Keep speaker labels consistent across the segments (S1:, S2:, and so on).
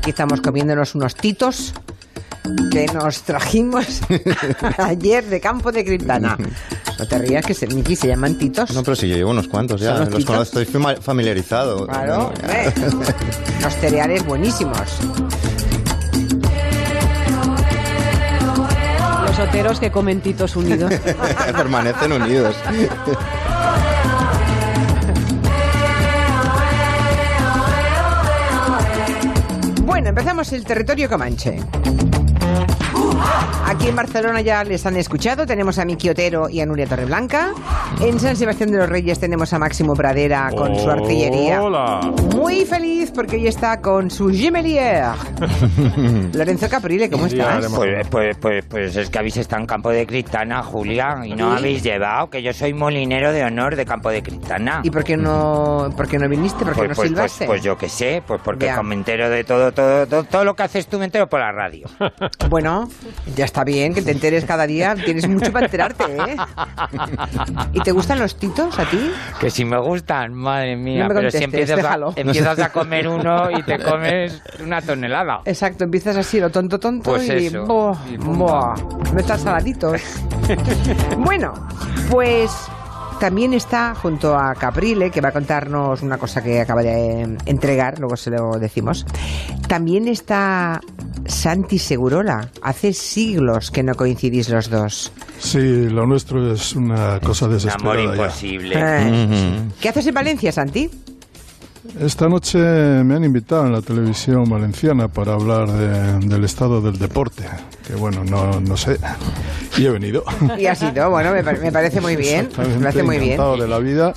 S1: Aquí estamos comiéndonos unos titos que nos trajimos ayer de Campo de Criptana. No te rías que se, Miki, se llaman titos.
S2: No, pero sí, yo llevo unos cuantos ya.
S1: ¿Son los
S2: Los conozco, estoy familiarizado.
S1: Claro, hombre. los cereales buenísimos.
S3: Los oteros que comen titos unidos.
S2: Permanecen unidos.
S1: Empezamos el territorio comanche. Aquí en Barcelona ya les han escuchado, tenemos a Miki Otero y a Nuria Torreblanca. En San Sebastián de los Reyes tenemos a Máximo Pradera con su artillería.
S4: Hola.
S1: Muy feliz porque hoy está con su gemelier. Lorenzo Caprile, ¿cómo estás?
S5: Pues, pues, pues, pues es que habéis estado en Campo de Criptana, Julia, y no
S1: ¿Sí?
S5: habéis llevado, que yo soy molinero de honor de Campo de Criptana.
S1: ¿Y por qué no, por qué no viniste? ¿Por qué
S5: pues,
S1: no
S5: pues, pues,
S1: silbaste?
S5: pues yo qué sé, pues porque
S1: Ya.
S5: me entero de todo, todo, todo, todo lo que haces tú me entero por la radio.
S1: Bueno, ya está bien que te enteres cada día. Tienes mucho para enterarte, ¿eh? ¿Y te gustan los titos a ti?
S5: Que si me gustan, madre mía,
S1: No me
S5: pero si empiezas,
S1: déjalo.
S5: a, empiezas a comer uno y te comes una tonelada.
S1: Exacto, empiezas así, lo tonto, tonto
S5: Pues
S1: y...
S5: eso, pum,
S1: ¡buah! No están saladitos. bueno, pues también está junto a Caprile, que va a contarnos una cosa que acaba de eh, entregar, luego se lo decimos. También está Santi Segurola. Hace siglos que no coincidís los dos.
S6: Sí, lo nuestro es una cosa
S5: Un amor
S6: desesperada ya.
S5: imposible.
S1: Eh, ¿Qué haces en Valencia, Santi?
S6: Esta noche me han invitado en la televisión valenciana para hablar de- del estado del deporte, que bueno, no, no sé, y he venido.
S1: Y ha sido, bueno, me, me parece muy bien. Me parece muy bien.
S6: de la vida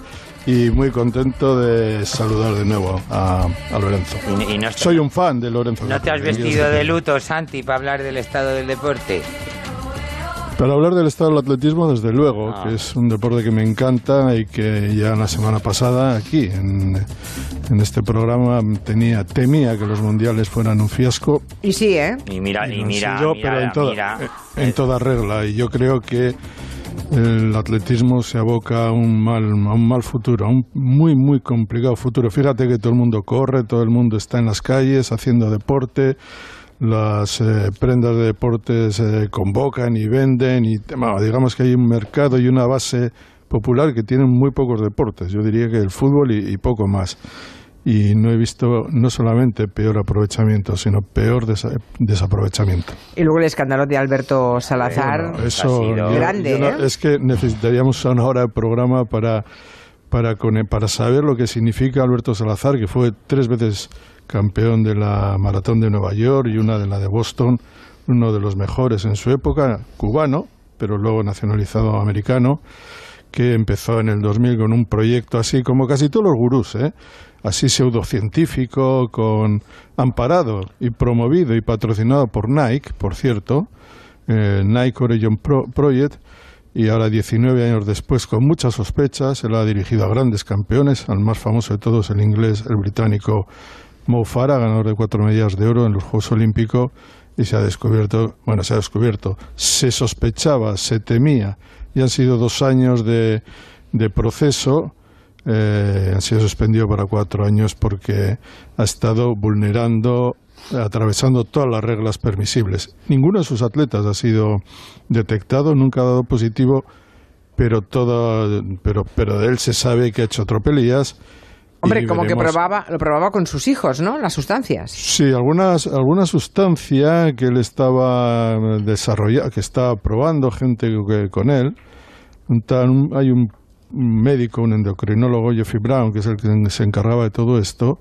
S6: y muy contento de saludar de nuevo a, a Lorenzo.
S5: Y, y no,
S6: Soy un fan de Lorenzo.
S5: ¿No te has vestido de luto, Santi, para hablar del estado del deporte?
S6: Para hablar del estado del atletismo, desde luego,
S5: Ah.
S6: que es un deporte que me encanta y que ya la semana pasada aquí en, en este programa tenía temía que los mundiales fueran un fiasco
S1: Y sí, ¿eh?
S5: Y mira,
S6: Y
S5: y mira,
S6: sido,
S5: mira,
S6: pero en toda,
S5: mira.
S6: en toda regla. Y yo creo que el atletismo se aboca a un mal, a un mal futuro, a un muy, muy complicado futuro. Fíjate que todo el mundo corre, todo el mundo está en las calles haciendo deporte. Las eh, prendas de deportes eh, convocan y venden y bueno, digamos que hay un mercado y una base popular que tienen muy pocos deportes. Yo diría que el fútbol y, y poco más y no he visto no solamente peor aprovechamiento, sino peor desa- desaprovechamiento.
S1: Y luego el escándalo de Alberto Salazar.
S6: Bueno, eso
S5: ha sido
S6: yo-
S1: grande,
S6: yo no-
S1: ¿eh?
S6: es que necesitaríamos una hora de programa para para con- para saber lo que significa Alberto Salazar, que fue tres veces campeón de la maratón de Nueva York y una de la de Boston, uno de los mejores en su época, cubano, pero luego nacionalizado americano, que empezó en el 2000 con un proyecto así como casi todos los gurús, ¿eh? así pseudocientífico, con amparado y promovido y patrocinado por Nike, por cierto, eh, Nike Origin Pro- Project, y ahora 19 años después, con muchas sospechas, él ha dirigido a grandes campeones, al más famoso de todos, el inglés, el británico Mo Farah, ganador de cuatro medallas de oro en los Juegos Olímpicos, y se ha descubierto, bueno, se ha descubierto, se sospechaba, se temía, y han sido dos años de, de proceso, eh, han sido suspendido para cuatro años porque ha estado vulnerando, atravesando todas las reglas permisibles. Ninguno de sus atletas ha sido detectado, nunca ha dado positivo, pero todo, pero, pero de él se sabe que ha hecho tropelías.
S1: Hombre, como que probaba, lo probaba con sus hijos, ¿no? Las sustancias.
S6: Sí, algunas, alguna sustancia que él estaba desarrollando, que estaba probando gente que- con él. Un hay un médico, un endocrinólogo, Jeffrey Brown, que es el que se encargaba de todo esto.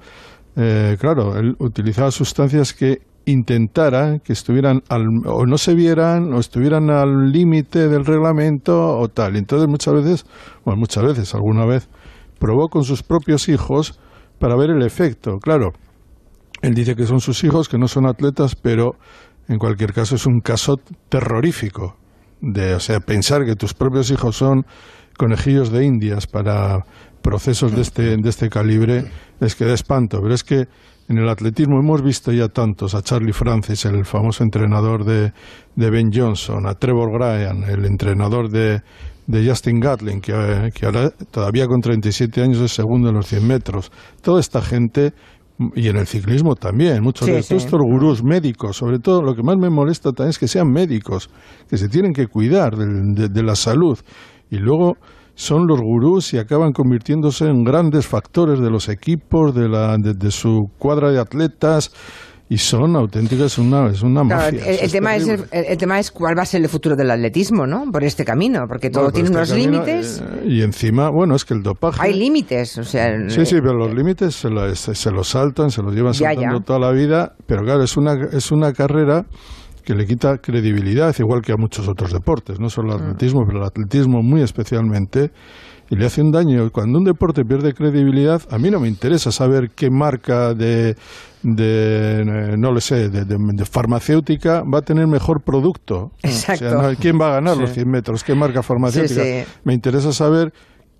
S6: Eh, claro, él utilizaba sustancias que intentara que estuvieran al, o no se vieran o estuvieran al límite del reglamento o tal. Y Entonces muchas veces, bueno, muchas veces, alguna vez, probó con sus propios hijos para ver el efecto. Claro, él dice que son sus hijos, que no son atletas, pero en cualquier caso es un caso terrorífico. De, o sea, pensar que tus propios hijos son conejillos de indias para procesos de este, de este calibre es que da espanto. Pero es que en el atletismo hemos visto ya tantos, a Charlie Francis, el famoso entrenador de, de Ben Johnson, a Trevor Bryan, el entrenador de, de Justin Gatlin, que, eh, que ahora todavía con 37 años es segundo en los 100 metros. Toda esta gente y en el ciclismo también, muchos
S1: Sí,
S6: de
S1: sí.
S6: estos gurús médicos, sobre todo lo que más me molesta también es que sean médicos, que se tienen que cuidar del- de, de la salud y luego son los gurús y acaban convirtiéndose en grandes factores de los equipos, de, la, de, de su cuadra de atletas y son auténticas, una, es una
S1: Claro,
S6: mafia.
S1: el, tema es, el, el tema es cuál va a ser el futuro del atletismo, ¿no? Por este camino, porque todo
S6: Bueno,
S1: tiene unos
S6: este camino,
S1: límites.
S6: eh, y encima, bueno, es que el dopaje...
S1: Hay límites, o sea.
S6: Sí, sí, pero los límites se, lo- se, los saltan, se los llevan saltando
S1: ya.
S6: toda la vida, pero claro, es una, es una carrera que le quita credibilidad, igual que a muchos otros deportes, no solo el
S1: Mm.
S6: atletismo, pero el atletismo muy especialmente, y le hace un daño. Cuando un deporte pierde credibilidad, a mí no me interesa saber qué marca de, de eh, no lo sé, de, de- de farmacéutica va a tener mejor producto.
S1: Exacto.
S6: O sea, no- ¿Quién va a ganar los 100 metros? ¿Qué marca farmacéutica?
S1: Sí, sí.
S6: Me interesa saber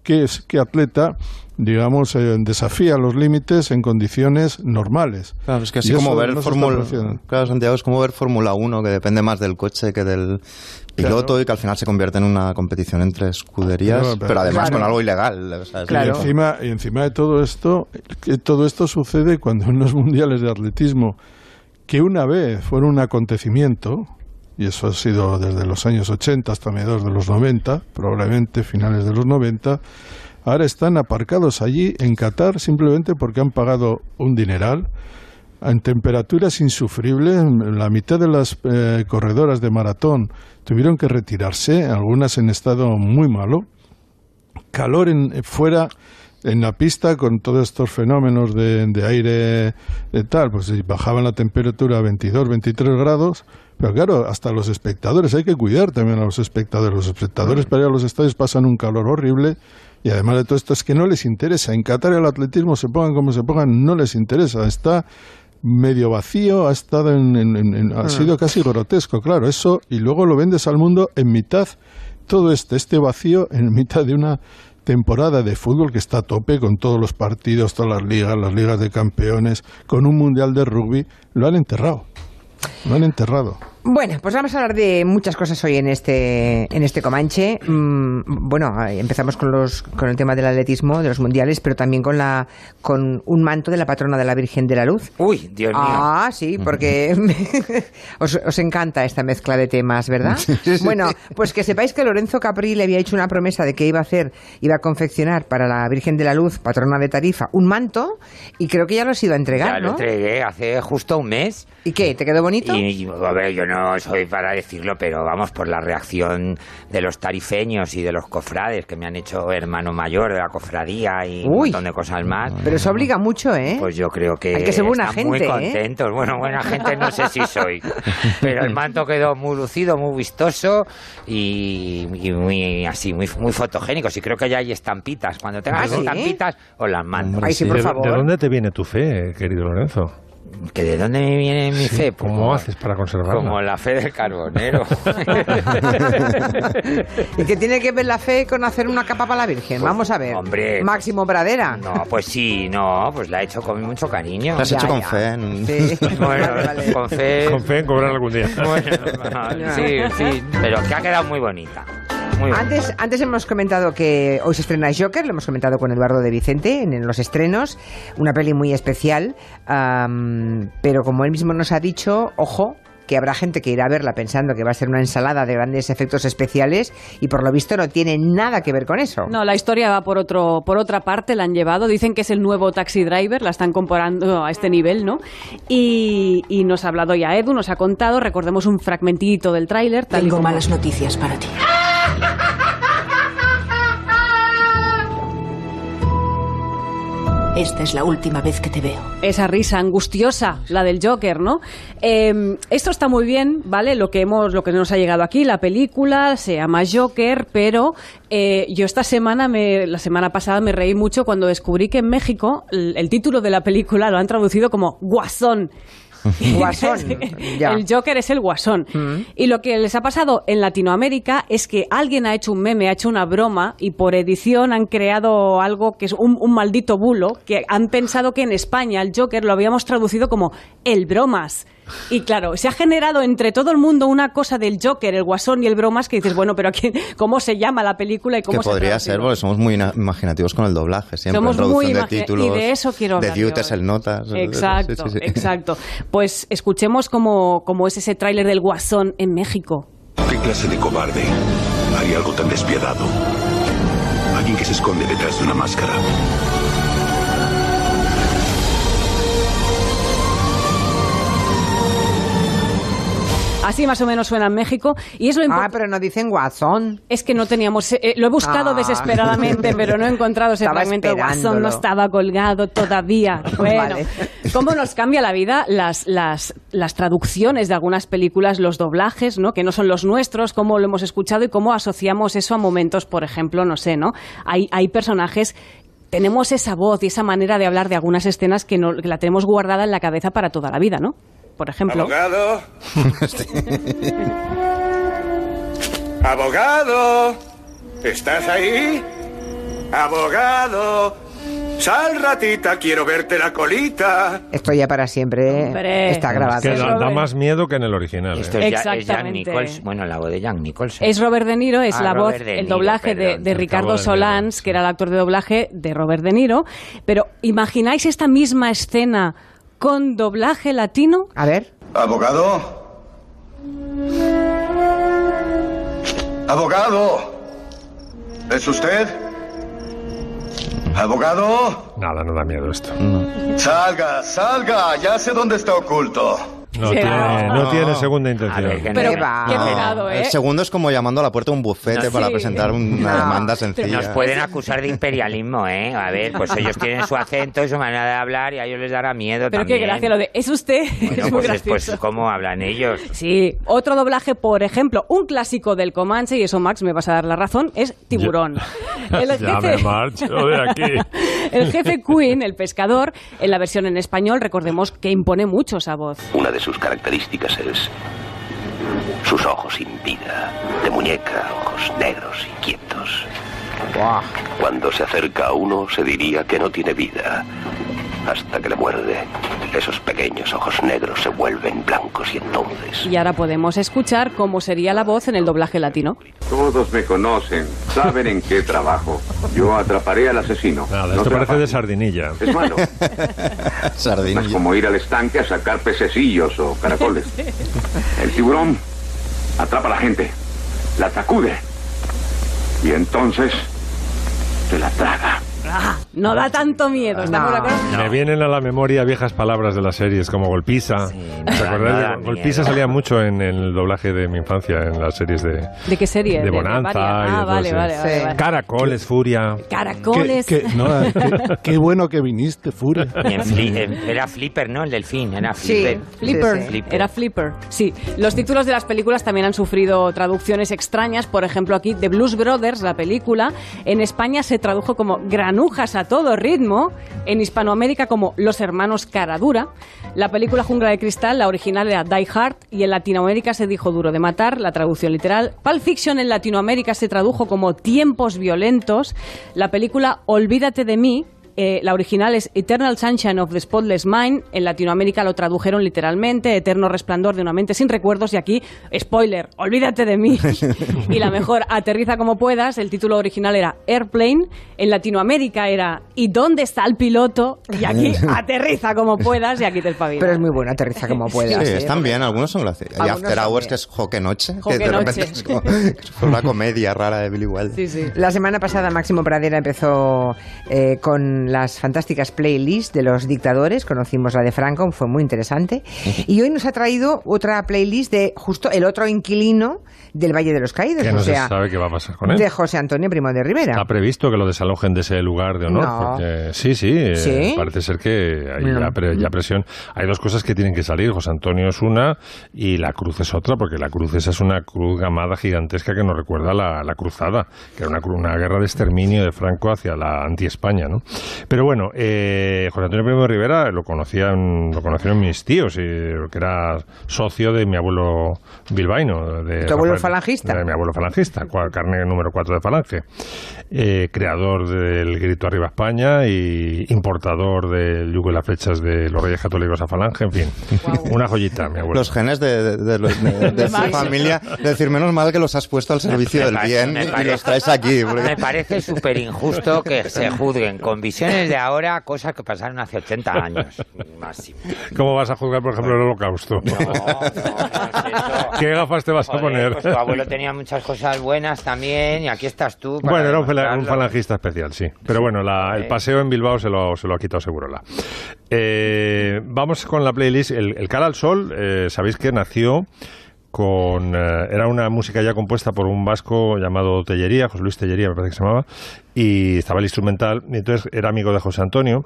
S6: qué, es, qué atleta, digamos, eh, desafía los límites en condiciones normales.
S7: Claro, es que así como ver
S6: no produciendo.
S7: Claro, Santiago, es como ver Fórmula 1, que depende más del coche que del piloto y que al final se convierte en una competición entre escuderías,
S6: Claro, pero-
S7: pero, además
S1: Claro.
S7: con algo ilegal.
S6: Y encima, y encima de todo esto, que todo esto sucede cuando en los mundiales de atletismo, que una vez fueron un acontecimiento, y eso ha sido desde los años 80 hasta mediados de los 90, probablemente finales de los 90, ahora están aparcados allí en Qatar simplemente porque han pagado un dineral en temperaturas insufribles. La mitad de las eh, corredoras de maratón tuvieron que retirarse, algunas en estado muy malo calor en, eh, fuera en la pista con todos estos fenómenos de, aire de tal, pues bajaban la temperatura a 22, 23 grados, pero claro, hasta los espectadores, hay que cuidar también a los espectadores. Los espectadores para ir a los estadios pasan un calor horrible y además de todo esto es que no les interesa. En Qatar el atletismo se pongan como se pongan, no les interesa. Está medio vacío, ha estado en, en- en- en- ha sido casi grotesco, claro, eso y luego lo vendes al mundo en mitad todo este este vacío en mitad de una temporada de fútbol que está a tope con todos los partidos, todas las ligas, las ligas de campeones, con un mundial de rugby, lo han enterrado. Lo han enterrado.
S1: Bueno, pues vamos a hablar de muchas cosas hoy en este en este Comanche. Mm, bueno, empezamos con los con el tema del atletismo, de los mundiales, pero también con la con un manto de la patrona de la Virgen de la Luz.
S8: Uy, Dios mío.
S1: Ah, sí, porque os, os encanta esta mezcla de temas, ¿verdad? Bueno, pues que sepáis que Lorenzo Capri le había hecho una promesa de que iba a hacer, iba a confeccionar para la Virgen de la Luz, patrona de Tarifa, un manto y creo que ya lo has ido a entregar,
S8: ya lo entregué hace justo un mes.
S1: ¿Y qué? ¿Te quedó bonito?
S8: Y, a ver, yo no soy para decirlo, pero vamos, por la reacción de los tarifeños y de los cofrades que me han hecho hermano mayor de la cofradía y un montón de cosas más.
S1: Pero eso obliga mucho, ¿eh?
S8: Pues yo creo que,
S1: Hay que ser buena
S8: están muy
S1: gente, ¿eh?
S8: contentos. Bueno, buena gente no sé si soy, pero el manto quedó muy lucido, muy vistoso y, y muy así, muy, muy fotogénico. Y creo que ya hay estampitas. Cuando tengas
S1: ¿Ah, sí?
S8: estampitas, os las mando.
S1: Ay, sí, por
S4: ¿De,
S1: favor.
S4: de dónde te viene tu fe, querido Lorenzo?
S8: ¿Que ¿De dónde me viene mi fe? Pues
S4: ¿Cómo
S8: como-
S4: haces para conservarla?
S8: Como la fe del carbonero.
S1: ¿Y qué tiene que ver la fe con hacer una capa para la Virgen?
S8: Pues,
S1: Vamos a ver.
S8: hombre,
S1: Máximo Pradera.
S8: No, pues sí, no, pues la he hecho con mucho cariño.
S7: Lo has
S1: Ya,
S7: hecho con
S1: ya.
S7: fe. en-
S1: Sí.
S8: Bueno,
S1: Vale,
S8: con fe.
S4: Con fe en cobrar algún día.
S8: Bueno, sí, sí, pero que ha quedado muy bonita.
S1: Antes, antes hemos comentado que hoy se estrena Joker, lo hemos comentado con Eduardo de Vicente en, en los estrenos, una peli muy especial, am, pero como él mismo nos ha dicho, ojo, que habrá gente que irá a verla pensando que va a ser una ensalada de grandes efectos especiales y por lo visto no tiene nada que ver con eso.
S3: No, la historia va por otro, por otra parte, la han llevado. Dicen que es el nuevo Taxi Driver, la están comparando a este nivel, ¿no? Y, y nos ha hablado ya Edu, nos ha contado, recordemos un fragmentito del tráiler.
S9: Tengo
S3: como-
S9: malas noticias para ti. Esta es la última vez que te veo.
S3: Esa risa angustiosa, la del Joker, ¿no? Eh, esto está muy bien, ¿vale? Lo que hemos, lo que nos ha llegado aquí, la película se llama Joker, pero eh, yo esta semana, me, la semana pasada me reí mucho cuando descubrí que en México el, el título de la película lo han traducido como Guasón.
S1: Guasón, ya.
S3: El Joker es el guasón. Y lo que les ha pasado en Latinoamérica es que alguien ha hecho un meme, ha hecho una broma y por edición han creado algo que es un, un maldito bulo, que han pensado que en España el Joker lo habíamos traducido como el bromas. Y claro, se ha generado entre todo el mundo una cosa del Joker, el Guasón y el Bromas que dices, bueno, pero aquí, ¿cómo se llama la película y cómo
S2: Que
S3: se
S2: podría ser, porque somos muy ina- imaginativos con el doblaje, siempre.
S3: Somos
S2: en
S3: muy
S2: de títulos.
S3: y de eso quiero hablar
S2: De
S3: hoy.
S2: el notas.
S3: Exacto,
S2: Sí, sí, sí.
S3: exacto. Pues escuchemos cómo, cómo es ese tráiler del Guasón en México.
S10: ¿Qué clase de cobarde haría algo tan despiadado? Alguien que se esconde detrás de una máscara.
S3: Así más o menos suena en México. Y es lo
S1: Ah, pero no dicen guasón.
S3: Es que no teníamos. eh, lo he buscado
S1: Ah.
S3: desesperadamente, pero no he encontrado ese fragmento de Guasón. No estaba colgado todavía. Bueno,
S1: Vale.
S3: ¿cómo nos cambia la vida las, las, las traducciones de algunas películas, los doblajes, ¿no? que no son los nuestros, cómo lo hemos escuchado y cómo asociamos eso a momentos, por ejemplo, no sé, ¿no? Hay, hay personajes. Tenemos esa voz y esa manera de hablar de algunas escenas que, no, que la tenemos guardada en la cabeza para toda la vida, ¿no? Por ejemplo.
S10: Abogado. Abogado. ¿Estás ahí? Abogado. Sal ratita, quiero verte la colita.
S1: Esto ya para siempre
S3: Hombre.
S1: está grabado.
S4: Es que da, más miedo que en el original.
S5: Esto
S4: ¿eh?
S5: es, es Jack
S3: Exactamente.
S5: Nicholson. Bueno, la voz de Jack Nicholson.
S3: Es Robert De Niro, es
S5: Ah,
S3: la voz,
S5: De
S3: el
S5: Niro,
S3: doblaje de,
S5: perdón.
S3: de Ricardo Solans,
S4: Niro,
S3: que era el actor de doblaje de Robert De Niro. Pero, ¿imagináis esta misma escena con doblaje latino?
S1: A ver.
S10: Abogado. Abogado. ¿Es usted? Abogado.
S4: Nada, no da miedo esto.
S10: Salga, salga. Ya sé dónde está oculto.
S4: No,
S3: Sí,
S4: tiene,
S3: no.
S4: no tiene segunda
S5: ver,
S4: intención.
S5: que
S3: Pero,
S1: ¿Qué va?
S3: qué
S1: No,
S3: pegado, ¿eh?
S2: El segundo es como llamando a la puerta de un bufete
S5: No,
S2: para
S3: sí.
S2: presentar una
S1: No.
S2: demanda sencilla.
S5: Nos pueden acusar de imperialismo, ¿eh? A ver, pues ellos tienen su acento y su manera de hablar y a ellos les dará miedo
S3: Pero
S5: también.
S3: qué gracia lo de, ¿es usted?
S5: Bueno,
S3: es muy
S5: pues, es- pues cómo hablan ellos.
S3: Sí, otro doblaje, por ejemplo, un clásico del Comanche, y eso Max me vas a dar la razón, es Tiburón. El
S4: Ya me marcho de aquí.
S3: el jefe Queen, el pescador, en la versión en español, recordemos que impone mucho esa voz.
S11: Una de sus características es sus ojos sin vida, de muñeca, ojos negros, inquietos. Cuando se acerca a uno se diría que no tiene vida, hasta que le muerde. Esos pequeños ojos negros se vuelven blancos y entonces...
S3: Y ahora podemos escuchar cómo sería la voz en el doblaje latino.
S12: Todos me conocen, saben en qué trabajo. Yo atraparé al asesino.
S4: Nada,
S12: No
S4: esto parece de sardinilla.
S12: Es malo.
S2: Sardinilla.
S12: Es como ir al estanque a sacar pececillos o caracoles. El tiburón atrapa a la gente, la sacude y entonces se la traga.
S3: No da tanto miedo, ¿estamos de
S1: No.
S3: acuerdo?
S4: Me vienen a la memoria viejas palabras de las series como golpiza.
S5: Sí,
S4: ¿Te
S5: no
S4: acordáis?
S5: no
S4: de- golpiza
S5: miedo.
S4: salía mucho en el doblaje de mi infancia, en las series de,
S3: ¿De qué serie?
S4: de Bonanza. de
S3: Ah, vale, vale, vale,
S1: Sí.
S3: vale.
S4: Caracoles, Furia.
S3: Caracoles.
S6: Qué, qué- no, qué- qué bueno que viniste, Furia.
S5: Fli- en- era Flipper, ¿no? El delfín, era
S1: Sí.
S5: Flipper.
S3: Flipper.
S1: Sí, sí.
S5: Flipper.
S3: Era Flipper. Sí. Los títulos de las películas también han sufrido traducciones extrañas. Por ejemplo, aquí The Blues Brothers, la película, en España se tradujo como Granujas a todo ritmo. En Hispanoamérica como Los Hermanos Caradura. La película Jungla de Cristal, la original era Die Hard. Y en Latinoamérica se dijo Duro de Matar, la traducción literal. Pulp Fiction en Latinoamérica se tradujo como Tiempos Violentos. La película Olvídate de mí, eh, la original es Eternal Sunshine of the Spotless Mind. En Latinoamérica lo tradujeron literalmente Eterno Resplandor de una mente sin recuerdos. Y aquí, spoiler, olvídate de mí. y la mejor, Aterriza como puedas. El título original era Airplane. En Latinoamérica era ¿Y dónde está el piloto? Y aquí, Aterriza como puedas. Y aquí te espabilas.
S1: Pero es muy bueno, aterriza como
S2: Sí,
S1: puedas. ¿eh?
S2: están bien, algunos son graciosos. Y After Hours,
S1: bien.
S2: que es Joque Noche,
S3: Joque
S2: que de repente
S3: Noche.
S2: es como una comedia rara de Billy Wilder.
S3: Sí, sí.
S1: La semana pasada Máximo Pradera empezó eh, con las fantásticas playlists de los dictadores. Conocimos la de Franco, fue muy interesante. Y hoy nos ha traído otra playlist de justo el otro inquilino del Valle de los Caídos,
S4: Que
S1: o
S4: no se sabe qué va a pasar con él.
S1: de José Antonio Primo de Rivera.
S4: Está previsto que lo desalojen de ese lugar de honor.
S1: No.
S4: Porque, sí, sí, eh, parece ser que hay
S1: No.
S4: ya, pre- ya presión. Hay dos cosas que tienen que salir. José Antonio es una y la cruz es otra, porque la cruz esa es una cruz gamada gigantesca que nos recuerda a la, la cruzada, que era una, una guerra de exterminio de Franco hacia la anti-España. ¿no? Pero bueno, eh, José Antonio Primo de Rivera lo conocían, lo conocieron mis tíos, y, que era socio de mi abuelo bilbaíno. De
S1: ¿Tu abuelo falangista?
S4: De mi abuelo falangista, carne número 4 de Falange. Eh, creador del Grito Arriba España y importador del yugo y las flechas de los Reyes Católicos a Falange, en fin. Una joyita, mi abuelo.
S2: Los genes de, de, de de- de su familia, de decir, menos mal que los has puesto al servicio
S5: Me
S2: del
S5: parece-
S2: bien y
S5: parece-
S2: los traes aquí. porque-
S5: Me parece súper injusto que se juzguen con visiones de ahora cosas que pasaron hace 80 años. Máximo.
S4: ¿Cómo vas a juzgar, por ejemplo, el holocausto? ¿Qué gafas te vas a
S5: Joder,
S4: poner?
S5: pues tu abuelo tenía muchas cosas buenas también y aquí estás tú. para
S4: Bueno, era un, falangista especial, sí. Pero bueno, la- el paseo en Bilbao se lo, se lo ha quitado Segurola. Eh, vamos con la playlist. El, el Cara al Sol, eh, sabéis que nació con... eh, era una música ya compuesta por un vasco llamado Tellería, José Luis Tellería me parece que se llamaba, y estaba el instrumental, y entonces era amigo de José Antonio.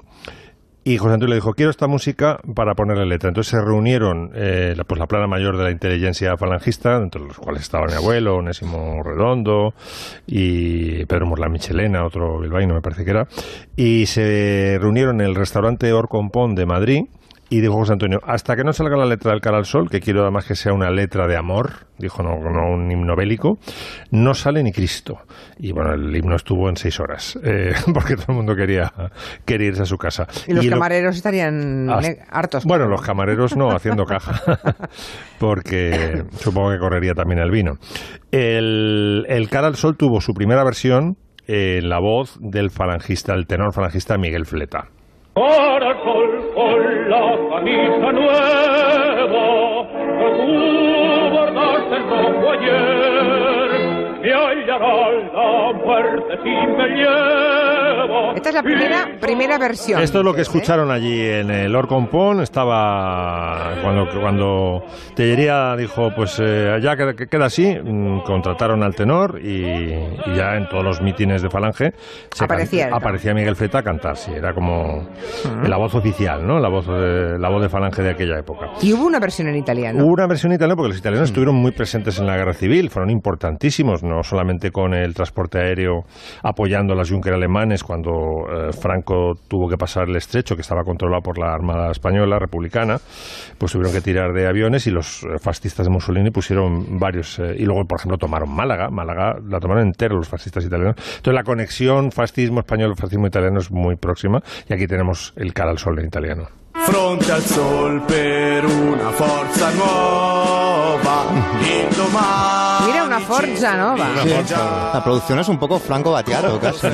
S4: Y José Antonio le dijo, quiero esta música para ponerle letra. Entonces se reunieron eh, la, pues, la plana mayor de la inteligencia falangista, entre los cuales estaba mi abuelo, Onésimo Redondo y Pedro Morla Michelena, otro bilbaíno me parece que era, y se reunieron en el restaurante Orcompón de Madrid y dijo José Antonio, hasta que no salga la letra del cara al sol, que quiero además que sea una letra de amor, dijo no, no un himno bélico, no sale ni Cristo. Y bueno, el himno estuvo en seis horas, eh, porque todo el mundo quería, quería irse a su casa.
S1: Y los
S4: lo-
S1: camareros estarían hartos.
S4: Bueno, los camareros no, haciendo caja, porque supongo que correría también el vino. El, el Cara al Sol tuvo su primera versión en la voz del falangista, el tenor falangista Miguel Fleta.
S13: Con la camisa nueva que tú bordaste en rojo ayer me hallará la muerte si me
S1: Esta es la primera, primera versión.
S4: Esto es lo que escucharon allí en el Orcompón. Estaba cuando, cuando Tellería dijo, pues eh, ya que, que queda así, mm, contrataron al tenor y, y ya en todos los mítines de Falange se
S1: Aparecía
S4: can- aparecía Miguel Fleta a cantar. Sí, era como la voz oficial, ¿no? La voz, de, la voz de Falange de aquella época.
S1: Y hubo una versión en italiano.
S4: Hubo una versión italiana porque los italianos estuvieron muy presentes en la guerra civil, fueron importantísimos, no solamente con el transporte aéreo apoyando a los Junker alemanes cuando eh, Franco tuvo que pasar el estrecho que estaba controlado por la Armada Española Republicana, pues tuvieron que tirar de aviones y los eh, fascistas de Mussolini pusieron varios, eh, y luego por ejemplo tomaron Málaga, Málaga la tomaron entera los fascistas italianos. Entonces la conexión fascismo español, fascismo italiano es muy próxima y aquí tenemos el cara al sol en italiano.
S14: Fronte al sol per una forza nuova, indomani
S1: Mira, una Forza Nova.
S2: Sí, la producción es un poco Franco Battiato, casi.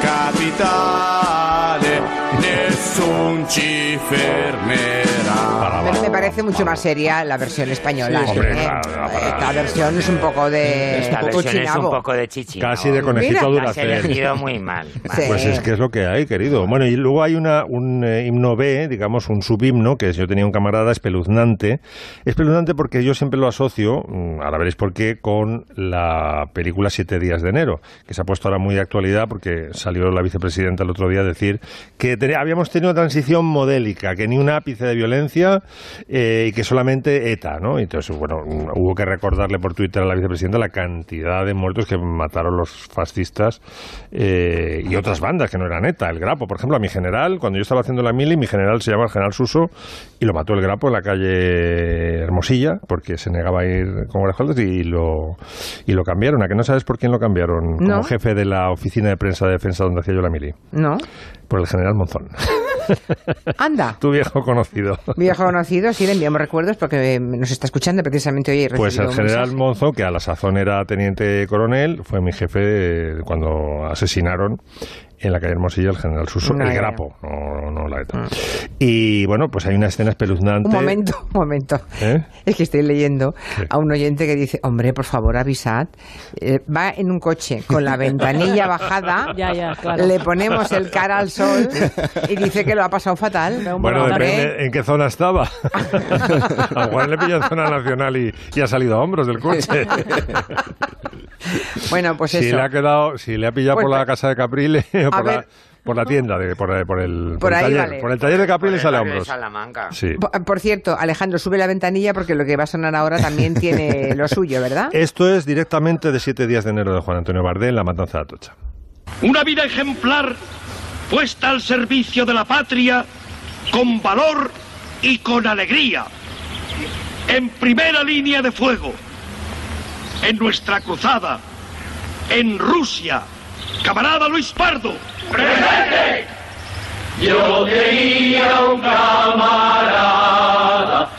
S14: Capitale.
S1: Pero me parece mucho más seria la versión española.
S4: Sí, hombre,
S1: ¿eh?
S4: claro,
S1: Esta versión es un poco de.
S5: Esta
S1: un poco
S5: versión es un
S1: chinabo.
S5: poco de chichi.
S4: Casi de conejito
S5: Has
S4: Duracell.
S5: elegido muy mal.
S1: Sí.
S4: Pues es que es lo que hay, querido. Bueno, y luego hay una, un eh, himno B, digamos, un subhimno, que yo tenía un camarada espeluznante. Espeluznante porque yo siempre lo asocio, mm, ahora veréis por qué, con la película Siete días de enero, que se ha puesto ahora muy de actualidad porque salió la vicepresidenta el otro día a decir que habíamos tenido una transición modélica, que ni un ápice de violencia eh, y que solamente ETA, ¿no? Entonces, bueno, hubo que recordarle por Twitter a la vicepresidenta la cantidad de muertos que mataron los fascistas eh, y otras bandas que no eran ETA. El Grapo, por ejemplo, a mi general, cuando yo estaba haciendo la mili, mi general se llama el general Suso y lo mató el Grapo en la calle Hermosilla porque se negaba a ir con guardaespaldas y lo, y lo cambiaron. ¿A que no sabes por quién lo cambiaron?
S1: No.
S4: Como jefe de la oficina de prensa de defensa donde hacía yo la mili.
S1: No.
S4: Por el general Monzón.
S1: Anda.
S4: tu viejo conocido.
S1: Viejo conocido, sí, le enviamos recuerdos porque eh, nos está escuchando precisamente hoy.
S4: Pues el general
S1: mensaje.
S4: Monzón, que a la sazón era teniente coronel, fue mi jefe eh, cuando asesinaron en la calle Hermosilla el general Suso,
S1: No,
S4: el. Grapo, no, no la ETA. Y bueno, pues hay una escena espeluznante.
S1: Un momento, un momento.
S4: ¿Eh?
S1: Es que estoy leyendo a un oyente que dice, hombre, por favor, avisad. Eh, va en un coche con la ventanilla bajada,
S3: Ya, ya, claro.
S1: le ponemos el cara al sol y dice que lo ha pasado fatal.
S4: Bueno, depende en qué zona estaba. a lo mejor le pilla en zona nacional y, y ha salido a hombros del coche.
S1: Bueno, pues
S4: si
S1: eso.
S4: le ha quedado, si le ha pillado
S1: Pues,
S4: por la casa de Capriles o por la, por la tienda, de, por, por el,
S1: Por
S4: el taller,
S1: vale.
S4: por el taller de Capriles sale a hombros.
S5: Salamanca.
S4: Sí.
S1: Por, por cierto, Alejandro, sube la ventanilla porque lo que va a sonar ahora también tiene lo suyo, ¿verdad?
S4: Esto es directamente de siete días de enero de Juan Antonio Bardé en La Matanza de Atocha.
S15: Una vida ejemplar puesta al servicio de la patria con valor y con alegría. En primera línea de fuego. En nuestra cruzada. En Rusia. Camarada Luis Pardo. ¡Presente!
S16: Yo tenía un camarada,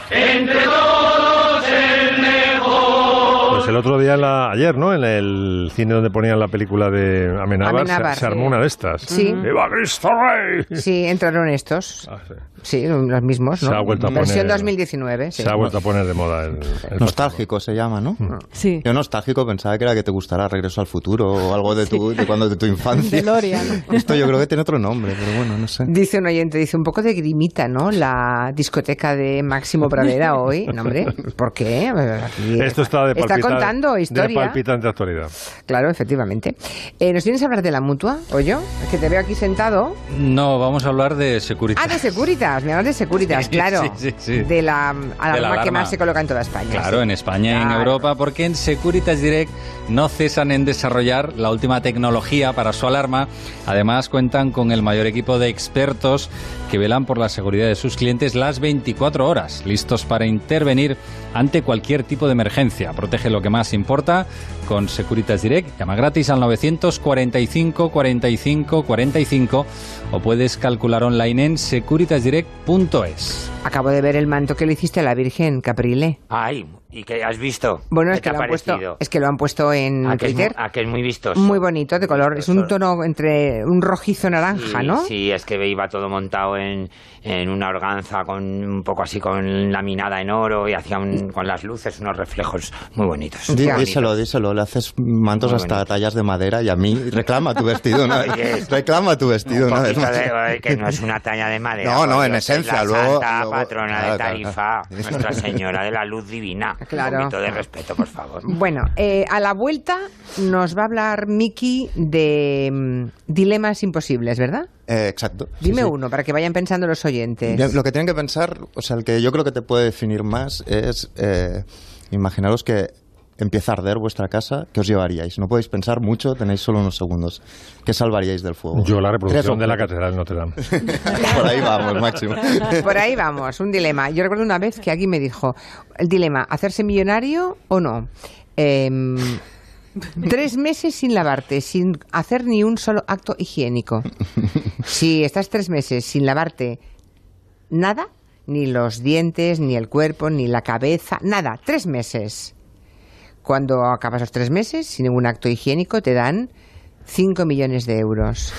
S16: entre.
S4: Pues el otro día, en la- ayer, ¿no? En el cine donde ponían la película de Amenábar, se-
S1: Amenábar,
S4: se, armó
S1: sí.
S4: una de estas.
S1: Sí.
S4: ¡Viva Cristo Rey!
S1: Sí, entraron estos.
S4: Ah, sí.
S1: Sí, los mismos, ¿no?
S4: Se ha vuelto a
S1: Versión
S4: poner-
S1: 2019, sí.
S4: Se ha vuelto a poner de moda el, el
S7: Nostálgico se llama, ¿no?
S3: Sí.
S7: Yo nostálgico pensaba que era que te gustará Regreso al Futuro o algo de tu, de cuando de tu infancia.
S3: DeLorean.
S7: Esto yo creo que tiene otro nombre, pero bueno, no sé.
S1: Dice un oyente, dice un poco de grimita, ¿no? La discoteca de Máximo Pradera hoy. No, hombre, ¿por qué? Aquí
S4: Esto está de
S1: Está contando
S4: De
S1: historia.
S4: palpitante actualidad.
S1: Claro, efectivamente. Eh, ¿Nos vienes a hablar de la mutua, o yo? Es que te veo aquí sentado.
S17: No, vamos a hablar de Securitas.
S1: Ah, de Securitas, me hablas de Securitas, claro.
S17: Sí, sí, sí.
S1: De la alarma,
S17: De la
S1: que
S17: alarma.
S1: más se coloca en toda España.
S17: Claro,
S1: sí.
S17: en España y en
S1: Claro.
S17: Europa, porque en Securitas Direct no cesan en desarrollar la última tecnología para su alarma. Además, cuentan con el mayor equipo de expertos que velan por la seguridad de sus clientes las 24 horas, listos para intervenir ante cualquier tipo de emergencia. Protege lo que más importa con Securitas Direct. Llama gratis al 945 45 45 o puedes calcular online en securitasdirect.es.
S1: Acabo de ver el manto que le hiciste a la Virgen, Caprile.
S8: Ay, ¿y qué has visto?
S1: Bueno,
S8: ¿Qué
S1: es que,
S8: te
S1: lo
S8: ha
S1: han puesto, es que lo han puesto en
S8: ¿A que, es muy,
S1: Twitter.
S8: a que es muy vistoso.
S1: Muy bonito de color. Es un tono entre un rojizo naranja,
S8: Sí,
S1: ¿no?
S8: Sí, es que iba todo montado en, en una organza con un poco así con laminada en oro y hacía un- con las luces unos reflejos muy bonitos. muy
S7: Dí-
S8: bonitos.
S7: díselo, díselo, le haces mantos
S8: Muy
S7: hasta tallas de madera y a mí reclama tu vestido una vez.
S8: Oye,
S7: reclama tu vestido
S8: Un
S7: una vez más.
S8: de- que no es una talla de madera.
S7: No, no, en esencia,
S8: es la
S7: luego-
S8: Santa
S7: luego-
S8: patrona
S7: claro,
S8: de
S7: claro,
S8: Tarifa,
S7: claro.
S8: Nuestra Señora de la Luz Divina.
S1: Claro.
S8: Un poquito de respeto, por favor.
S1: Bueno, eh, a la vuelta nos va a hablar Miki de mm, dilemas imposibles, ¿verdad?
S7: Eh, exacto. sí,
S1: Dime
S7: sí.
S1: uno para que vayan pensando los oyentes.
S7: Lo que tienen que pensar, o sea, el que yo creo que te puede definir más es eh, imaginaros que empieza a arder vuestra casa, ¿qué os llevaríais? No podéis pensar mucho, tenéis solo unos segundos. ¿Qué salvaríais del fuego?
S4: Yo la reproducción de la. Catedral de Notre Dame.
S7: Por ahí vamos, máximo.
S1: Por ahí vamos, un dilema. Yo recuerdo una vez que alguien me dijo, el dilema, ¿hacerse millonario o no? Em, tres meses sin lavarte, sin hacer ni un solo acto higiénico. Si estás tres meses sin lavarte nada, ni los dientes, ni el cuerpo, ni la cabeza, nada, tres meses. Cuando acabas los tres meses sin ningún acto higiénico te dan cinco millones de euros.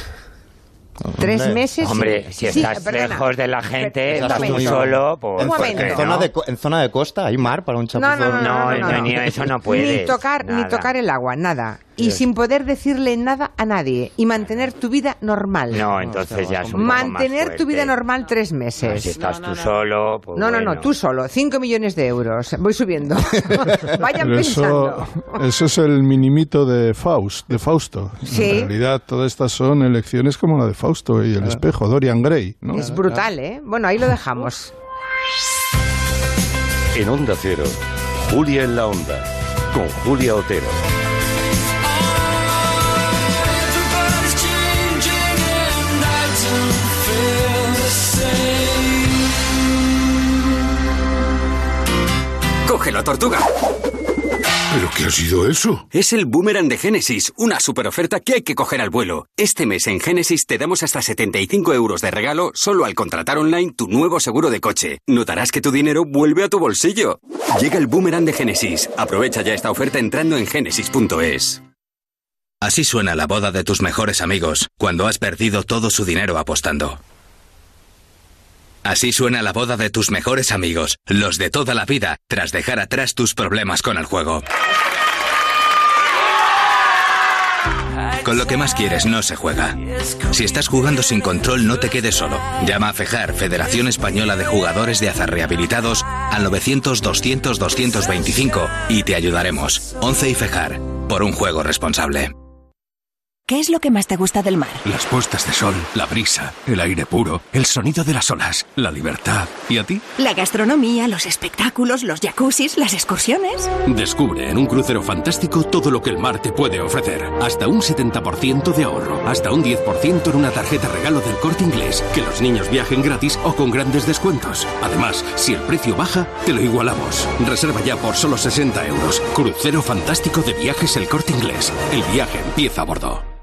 S1: Tres
S7: Hombre.
S1: meses.
S8: Hombre,
S1: sin-
S8: si
S1: Sí,
S8: estás
S1: perdona.
S8: lejos de la gente, estás muy solo, pues...
S7: En,
S1: Un momento.
S7: en zona de, co- en zona de costa hay mar para un
S1: No,
S7: chapuzón.
S1: no, no, no, no, no, no.
S8: ni eso no puedes.
S1: Ni tocar, ni tocar el agua, nada. Y sin poder decirle nada a nadie. Y mantener tu vida normal.
S8: No, entonces ya es un poco más
S1: Mantener tu vida normal tres
S8: Ah,
S1: meses.
S8: Si estás tú solo, pues
S1: No, no, no,
S8: bueno.
S1: tú solo. Cinco millones de euros. Voy subiendo. Vayan
S6: Pero
S1: pensando.
S6: eso, eso es el minimito de Faust, de Fausto.
S1: Sí.
S6: En realidad, todas estas son elecciones como la de Fausto y el espejo, Dorian Gray. ¿no?
S1: Es brutal, ¿eh? Bueno, ahí lo dejamos.
S18: En Onda Cero, Julia en la Onda, con Julia Otero.
S19: Cógelo, tortuga.
S10: ¿Pero qué ha sido eso?
S19: Es el boomerang de Génesis, una super oferta que hay que coger al vuelo. Este mes en Génesis te damos hasta 75 euros de regalo solo al contratar online tu nuevo seguro de coche. Notarás que tu dinero vuelve a tu bolsillo. Llega el boomerang de Génesis. Aprovecha ya esta oferta entrando en génesis.es.
S20: Así suena la boda de tus mejores amigos cuando has perdido todo su dinero apostando. Así suena la boda de tus mejores amigos, los de toda la vida, tras dejar atrás tus problemas con el juego. Con lo que más quieres no se juega. Si estás jugando sin control, no te quedes solo. Llama a FEJAR, Federación Española de Jugadores de Azar Rehabilitados, al 900-200-225 y te ayudaremos. 11 y FEJAR, por un juego responsable.
S9: ¿Qué es lo que más te gusta del mar?
S21: Las puestas de sol, la brisa, el aire puro, el sonido de las olas, la libertad. ¿Y a ti?
S9: La gastronomía, los espectáculos, los jacuzzis, las excursiones.
S21: Descubre en un crucero fantástico todo lo que el mar te puede ofrecer. Hasta un 70% de ahorro, hasta un 10% en una tarjeta regalo del corte inglés. Que los niños viajen gratis o con grandes descuentos. Además, si el precio baja, te lo igualamos. Reserva ya por solo 60 euros. Crucero fantástico de viajes el corte inglés. El viaje empieza a bordo.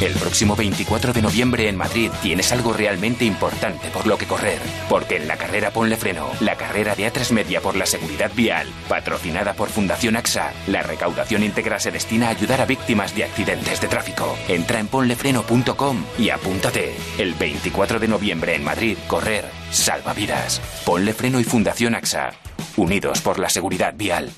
S22: El próximo 24 de noviembre en Madrid tienes algo realmente importante por lo que correr. Porque en la carrera Ponle Freno, la carrera de A3 Media por la seguridad vial, patrocinada por Fundación AXA, la recaudación íntegra se destina a ayudar a víctimas de accidentes de tráfico. Entra en ponlefreno.com y apúntate. El 24 de noviembre en Madrid, correr salva vidas. Ponle Freno y Fundación AXA, unidos por la seguridad vial.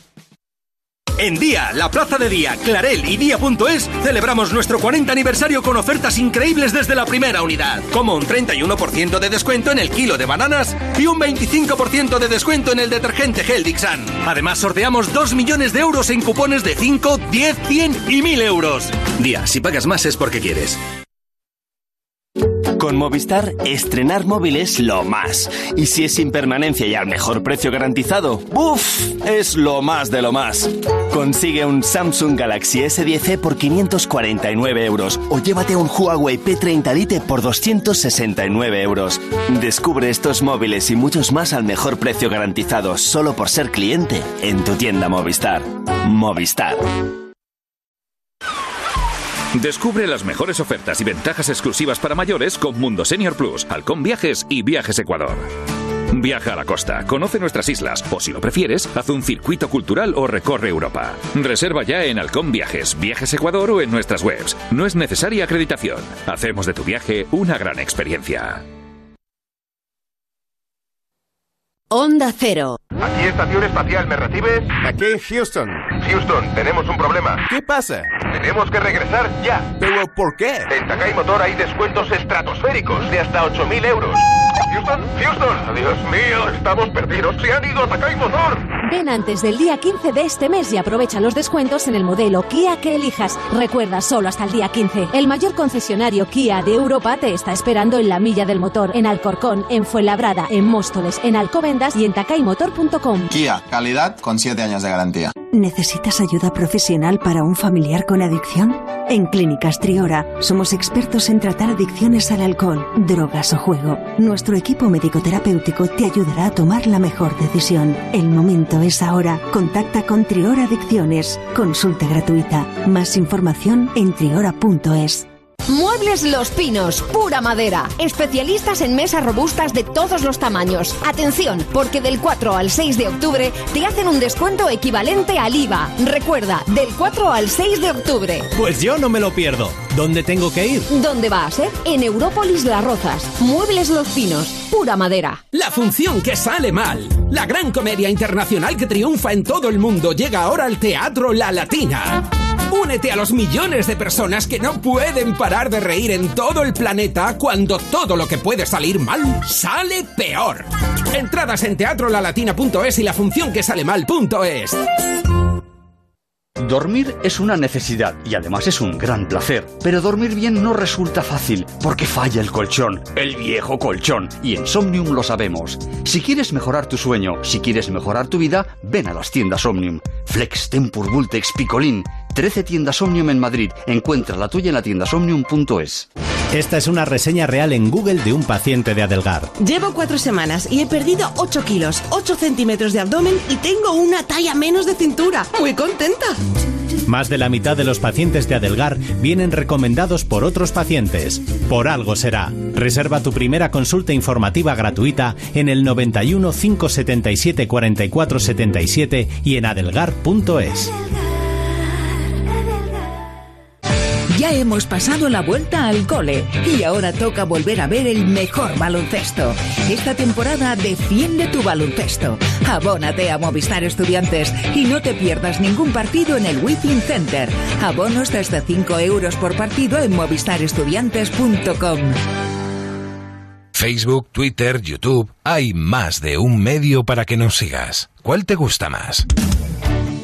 S23: En Día, la plaza de Día, Clarel y Día.es celebramos nuestro 40 aniversario con ofertas increíbles desde la primera unidad, como un 31% de descuento en el kilo de bananas y un 25% de descuento en el detergente Heldixan. Además, sorteamos 2 millones de euros en cupones de 5, 10, 100 y 1000 euros. Día, si pagas más es porque quieres.
S24: Con Movistar, estrenar móvil es lo más. Y si es sin permanencia y al mejor precio garantizado, ¡buf! Es lo más de lo más. Consigue un Samsung Galaxy S10e por 549 euros o llévate un Huawei P30 Lite por 269 euros. Descubre estos móviles y muchos más al mejor precio garantizado solo por ser cliente en tu tienda Movistar. Movistar.
S25: Descubre las mejores ofertas y ventajas exclusivas para mayores con Mundo Senior Plus, Halcón Viajes y Viajes Ecuador. Viaja a la costa, conoce nuestras islas o si lo prefieres, haz un circuito cultural o recorre Europa. Reserva ya en Halcón Viajes, Viajes Ecuador o en nuestras webs. No es necesaria acreditación. Hacemos de tu viaje una gran experiencia.
S26: Onda Cero.
S27: Aquí Estación Espacial, ¿me recibes?
S28: Aquí Houston.
S27: Houston, tenemos un problema.
S28: ¿Qué pasa?
S27: Tenemos que regresar ya.
S28: ¿Pero por qué?
S27: En Takai Motor hay descuentos estratosféricos de hasta 8.000 euros. Houston, Houston, Dios mío, estamos perdidos. Se han ido a Takai Motor.
S26: Ven antes del día 15 de este mes y aprovecha los descuentos en el modelo Kia que elijas. Recuerda, solo hasta el día 15. El mayor concesionario Kia de Europa te está esperando en la milla del motor, en Alcorcón, en Fuenlabrada, en Móstoles, en Alcobendas y en takaymotor.com.
S29: Kia, calidad con 7 años de garantía.
S30: ¿Necesitas ayuda profesional para un familiar con adicción? En Clínicas Triora somos expertos en tratar adicciones al alcohol, drogas o juego. Nuestro equipo médico-terapéutico te ayudará a tomar la mejor decisión. El momento es ahora. Contacta con Triora Adicciones. Consulta gratuita. Más información en triora.es.
S26: Muebles Los Pinos, pura madera. Especialistas en mesas robustas de todos los tamaños. Atención, porque del 4 al 6 de octubre te hacen un descuento equivalente al IVA. Recuerda, del 4 al 6 de octubre.
S31: Pues yo no me lo pierdo. ¿Dónde tengo que ir?
S26: ¿Dónde va a ser? En Európolis Las Rozas. Muebles Los Pinos, pura madera.
S32: La función que sale mal. La gran comedia internacional que triunfa en todo el mundo llega ahora al Teatro La Latina. Únete a los millones de personas que no pueden parar de reír en todo el planeta cuando todo lo que puede salir mal sale peor. Entradas en teatrolalatina.es y la función que sale mal.es.
S33: Dormir es una necesidad y además es un gran placer. Pero dormir bien no resulta fácil porque falla el colchón, el viejo colchón. Y en Somnium lo sabemos. Si quieres mejorar tu sueño, si quieres mejorar tu vida, ven a las tiendas Omnium. Flex, Tempur, Vultex, Picolín. 13 tiendas Omnium en Madrid. Encuentra la tuya en la tienda somnium.es.
S34: Esta es una reseña real en Google de un paciente de Adelgar.
S35: Llevo cuatro semanas y he perdido 8 kilos, 8 centímetros de abdomen y tengo una talla menos de cintura. Muy contenta.
S34: Más de la mitad de los pacientes de Adelgar vienen recomendados por otros pacientes. Por algo será. Reserva tu primera consulta informativa gratuita en el 91 577 44 77 y en adelgar.es.
S36: Ya hemos pasado la vuelta al cole y ahora toca volver a ver el mejor baloncesto. Esta temporada defiende tu baloncesto. Abónate a Movistar Estudiantes y no te pierdas ningún partido en el Within Center. Abonos desde 5 euros por partido en movistarestudiantes.com.
S20: Facebook, Twitter, YouTube, hay más de un medio para que nos sigas. ¿Cuál te gusta más?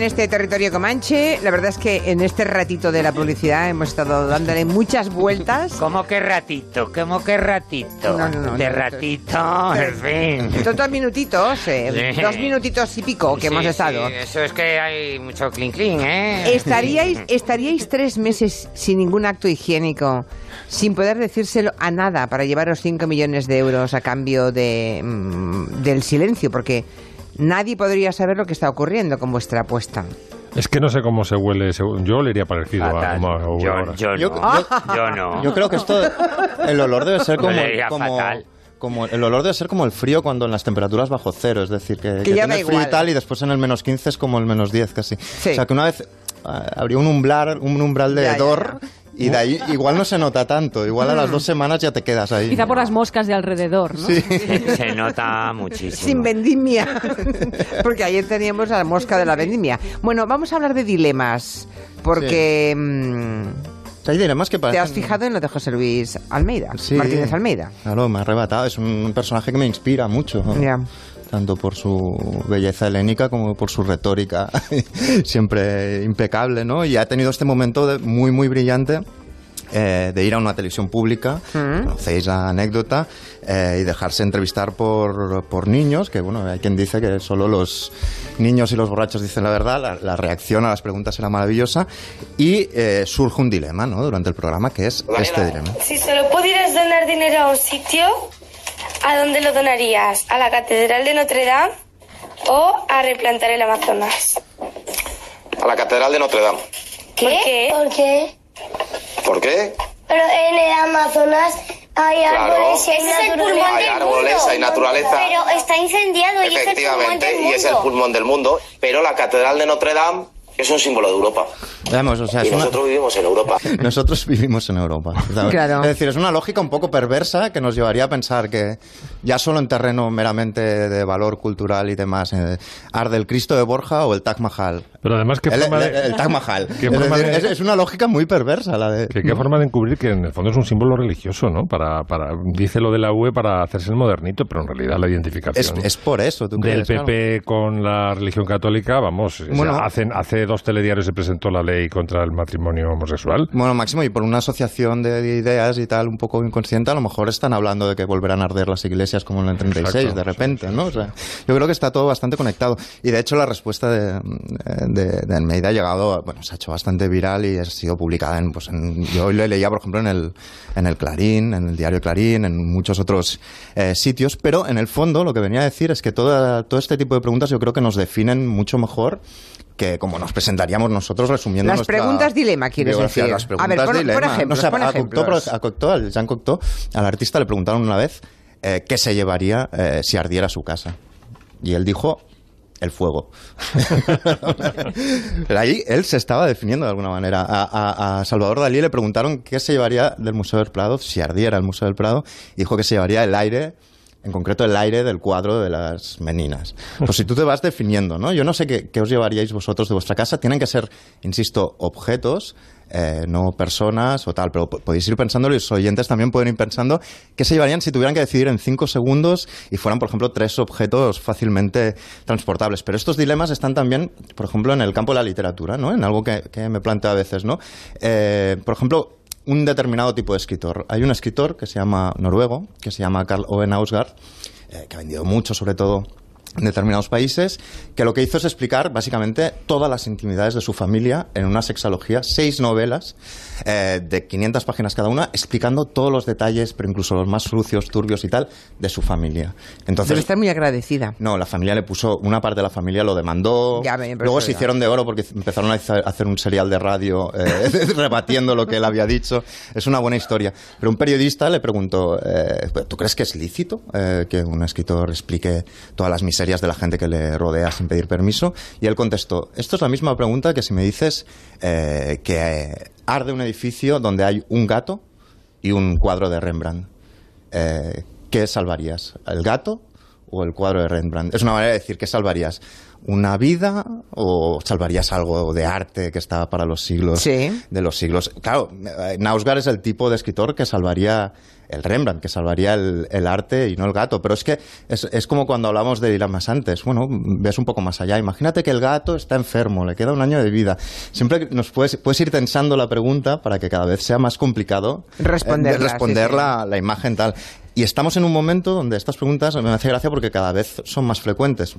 S1: En este territorio comanche. La verdad es que en este ratito de la publicidad hemos estado dándole muchas vueltas.
S8: ¿Cómo que ratito? ¿Cómo que ratito?
S1: No, no, no,
S8: de ratito, en fin.
S1: Son dos minutitos, eh,
S8: Sí.
S1: dos minutitos y pico que
S8: Sí,
S1: hemos estado.
S8: sí, eso es que hay mucho clink clink, ¿eh?
S1: ¿Estaríais, ¿Estaríais tres meses sin ningún acto higiénico, sin poder decírselo a nada para llevaros 5 millones de euros a cambio de, mm, del silencio? Porque nadie podría saber lo que está ocurriendo con vuestra apuesta.
S4: Es que no sé cómo se huele. se- Yo olería parecido a
S8: Fatal.
S4: como a
S8: Yo-
S4: ahora.
S8: yo
S7: Yo-
S8: no.
S7: yo-
S8: Yo no.
S7: Yo creo que esto, el olor debe ser como,
S8: Olería
S7: como,
S8: fatal.
S7: como- el olor debe ser como el frío cuando en las temperaturas bajo cero, es decir, que,
S1: Que ya
S7: tiene frío y tal y después en el menos 15 es como el menos 10 casi. O sea que una vez ah, abrió un umbral, un umbral de
S3: Ya, ya,
S7: hedor y de ahí igual no se nota tanto, igual a las dos semanas ya te quedas ahí.
S3: Quizá por las moscas de alrededor, ¿no?
S8: Se, se nota muchísimo.
S1: Sin vendimia. porque ayer teníamos a la mosca de la vendimia. Bueno, vamos a hablar de dilemas. Porque. mm,
S7: Hay dilemas que
S1: ¿Te
S7: parecen...
S1: has fijado en lo de José Luis Almeida?
S7: Sí.
S1: Martínez Almeida.
S7: Claro, me ha arrebatado. Es un personaje que me inspira mucho. ¿no?
S1: Ya.
S7: Tanto por su belleza helénica como por su retórica siempre impecable, ¿no? Y ha tenido este momento de- muy, muy brillante eh, de ir a una televisión pública, conocéis la anécdota, eh, y dejarse entrevistar por, por niños, que bueno, hay quien dice que solo los niños y los borrachos dicen la verdad, la, la reacción a las preguntas era maravillosa, y eh, surge un dilema, ¿no? Durante el programa, que es este dilema.
S37: Si solo pudieras donar dinero a un sitio, ¿a dónde lo donarías? ¿A la Catedral de Notre Dame o a replantar el Amazonas?
S27: A la Catedral de Notre Dame.
S37: ¿Por qué? ¿Por qué?
S27: ¿Por qué?
S37: Pero en el Amazonas hay
S27: Claro.
S37: árboles y hay
S27: Ese es el
S37: naturaleza.
S27: pulmón Hay del árboles, mundo. hay naturaleza.
S37: Pero está incendiado y es el pulmón
S27: Efectivamente,
S37: del mundo.
S27: y es el pulmón del mundo. Pero la Catedral de Notre Dame es un símbolo de Europa.
S7: Vamos, o sea,
S27: Y
S7: una-
S27: nosotros vivimos en Europa.
S7: Nosotros vivimos en Europa.
S27: Claro.
S7: Es decir, es una lógica un poco perversa que nos llevaría a pensar que ya solo en terreno meramente de valor cultural y demás, eh, arde el Cristo de Borja o el Taj Mahal.
S4: Pero además, ¿qué
S7: el,
S4: forma
S7: el-
S4: de-
S7: el Taj Mahal.
S4: ¿Qué
S7: Es,
S4: forma
S7: decir,
S4: de-
S7: es- es una lógica muy perversa la de...
S4: Que qué forma de encubrir que en el fondo es un símbolo religioso, ¿no? Para, para, dice lo de la UE para hacerse el modernito, pero en realidad la identificación
S7: Es, es por eso, ¿tú
S4: del
S7: crees? Claro.
S4: PP con la religión católica, vamos, o sea,
S7: Bueno.
S4: hacen- hace dos telediarios se presentó la ley contra el matrimonio homosexual.
S7: Bueno, Máximo, y por una asociación de ideas y tal un poco inconsciente, a lo mejor están hablando de que volverán a arder las iglesias como en el 36,
S4: Exacto,
S7: de repente, ¿no? O sea, yo creo que está todo bastante conectado. Y de hecho, la respuesta de, de, de Almeida ha llegado, a- bueno, se ha hecho bastante viral y ha sido publicada en, pues en, yo hoy lo leía, por ejemplo, en el, en el Clarín, en el diario Clarín, en muchos otros eh, sitios, pero en el fondo lo que venía a decir es que toda, todo este tipo de preguntas yo creo que nos definen mucho mejor que como nos presentaríamos nosotros resumiendo
S1: Las preguntas dilema, quieres decir.
S7: Las
S1: A
S7: preguntas
S1: ver, pon- pon
S7: dilema.
S1: ejemplos,
S7: No sé,
S1: pon
S7: a Cocteau, a Cocteau, al Jean Cocteau, al artista le preguntaron una vez eh, qué se llevaría eh, si ardiera su casa. Y él dijo, el fuego. Ahí él se estaba definiendo de alguna manera. A, a- Salvador Dalí le preguntaron qué se llevaría del Museo del Prado si ardiera el Museo del Prado. Dijo que se llevaría el aire, en concreto el aire del cuadro de las meninas. Pues si tú te vas definiendo, ¿no? Yo no sé qué, os llevaríais vosotros de vuestra casa. Tienen que ser, insisto, objetos. eh, no personas o tal, pero po- podéis ir pensando y los oyentes también pueden ir pensando qué se llevarían si tuvieran que decidir en cinco segundos y fueran, por ejemplo, tres objetos fácilmente transportables. Pero estos dilemas están también, por ejemplo, en el campo de la literatura, ¿no? En algo que, que me planteo a veces, ¿no? Eh, por ejemplo, un determinado tipo de escritor. Hay un escritor que se llama noruego, que se llama Karl Ove Ausgard, eh, que ha vendido mucho, sobre todo en determinados países, que lo que hizo es explicar básicamente todas las intimidades de su familia en una sexología, seis novelas eh, de 500 páginas cada una, explicando todos los detalles, pero incluso los más sucios, turbios y tal, de su familia. Entonces,
S1: Debe estar muy agradecida.
S7: no, la familia le puso, una parte de la familia lo demandó.
S1: Ya, pero
S7: Luego se hicieron de oro porque empezaron a hacer- a hacer un serial de radio eh, rebatiendo lo que él había dicho. Es una buena historia. Pero un periodista le preguntó, eh, ¿tú crees que es lícito eh, que un escritor explique todas las miserias de la gente que le rodea sin pedir permiso. Y él contestó, esto es la misma pregunta que si me dices eh, que arde un edificio donde hay un gato y un cuadro de Rembrandt. Eh, ¿Qué salvarías? ¿El gato o el cuadro de Rembrandt? Es una manera de decir, ¿qué salvarías? ¿Una vida o salvarías algo de arte que está para los siglos
S1: Sí.
S7: de los siglos? Claro, eh, Nausgard es el tipo de escritor que salvaría el Rembrandt, que salvaría el, el arte y no el gato. Pero es que es, es como cuando hablamos de más antes. Bueno, ves un poco más allá. Imagínate que el gato está enfermo, le queda un año de vida. Siempre nos puedes, puedes ir tensando la pregunta para que cada vez sea más complicado eh,
S1: Responderla,
S7: de responder
S1: sí, sí.
S7: La, la imagen tal. Y estamos en un momento donde estas preguntas me hace gracia porque cada vez son más frecuentes.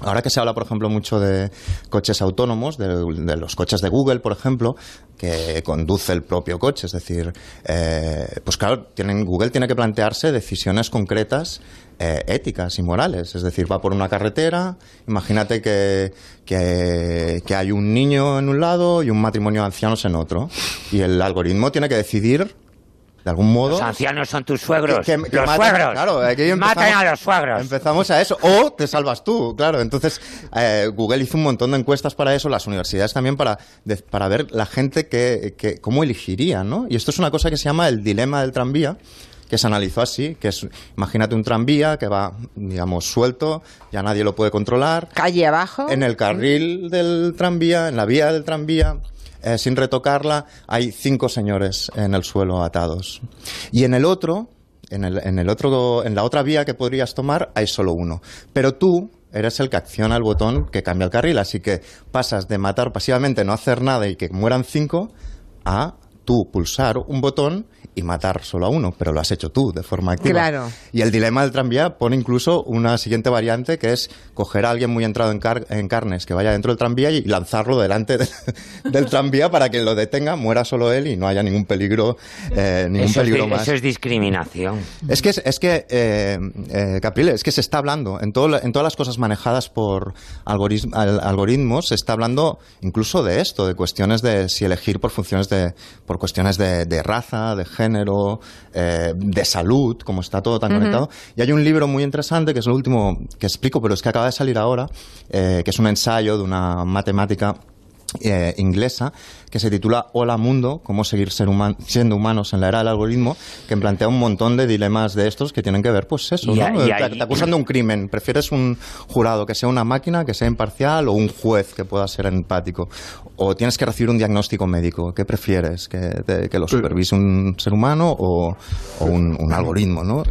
S7: Ahora que se habla, por ejemplo, mucho de coches autónomos, de, los coches de Google, por ejemplo, que conduce el propio coche, es decir, eh, pues claro, tienen, Google tiene que plantearse decisiones concretas eh, éticas y morales. Es decir, va por una carretera, imagínate que, que, que hay un niño en un lado y un matrimonio de ancianos en otro, y el algoritmo tiene que decidir de algún modo.
S8: Los ancianos son tus suegros.
S7: Que- que- que
S8: los
S7: maten-
S8: suegros.
S7: Claro, aquí empezamos-
S8: Maten a los suegros.
S7: Empezamos a eso. O te salvas tú, claro. Entonces, eh, Google hizo un montón de encuestas para eso, las universidades también para, de- para ver la gente que, que- cómo elegiría, ¿no? Y esto es una cosa que se llama el dilema del tranvía que se analizó así, que es, imagínate un tranvía que va, digamos, suelto, ya nadie lo puede controlar.
S1: Calle abajo.
S7: En el carril del tranvía, en la vía del tranvía, eh, sin retocarla, hay cinco señores en el suelo atados. Y en el otro, en, el, en, el otro, en la otra vía que podrías tomar, hay solo uno. Pero tú eres el que acciona el botón que cambia el carril, así que pasas de matar pasivamente, no hacer nada y que mueran cinco, a tú pulsar un botón y matar solo a uno, pero lo has hecho tú de forma activa.
S1: Claro.
S7: Y el dilema del tranvía pone incluso una siguiente variante que es coger a alguien muy entrado en, car- en carnes que vaya dentro del tranvía y lanzarlo delante de- del tranvía para que lo detenga, muera solo él y no haya ningún peligro, eh, ningún
S8: Eso es,
S7: peligro
S8: di-
S7: más.
S8: eso es discriminación.
S7: Es que, es, es que eh, eh, Caprile, es que se está hablando, en, todo, lo- en todas las cosas manejadas por algoritm- al- algoritmos, se está hablando incluso de esto, de cuestiones de si elegir por funciones de, por cuestiones de, de raza, de género, eh, de salud, como está todo tan conectado. Y hay un libro muy interesante, que es lo último que explico, pero es que acaba de salir ahora, eh, que es un ensayo de una matemática eh, inglesa que se titula Hola Mundo, cómo seguir ser human- siendo humanos en la era del algoritmo, que plantea un montón de dilemas de estos que tienen que ver, pues eso,
S8: Y
S7: ¿no? te, acusan de un crimen, prefieres un jurado que sea una máquina, que sea imparcial, o un juez que pueda ser empático, o tienes que recibir un diagnóstico médico, ¿qué prefieres? ¿Que, te- que lo supervise un ser humano o, o un, un algoritmo, no?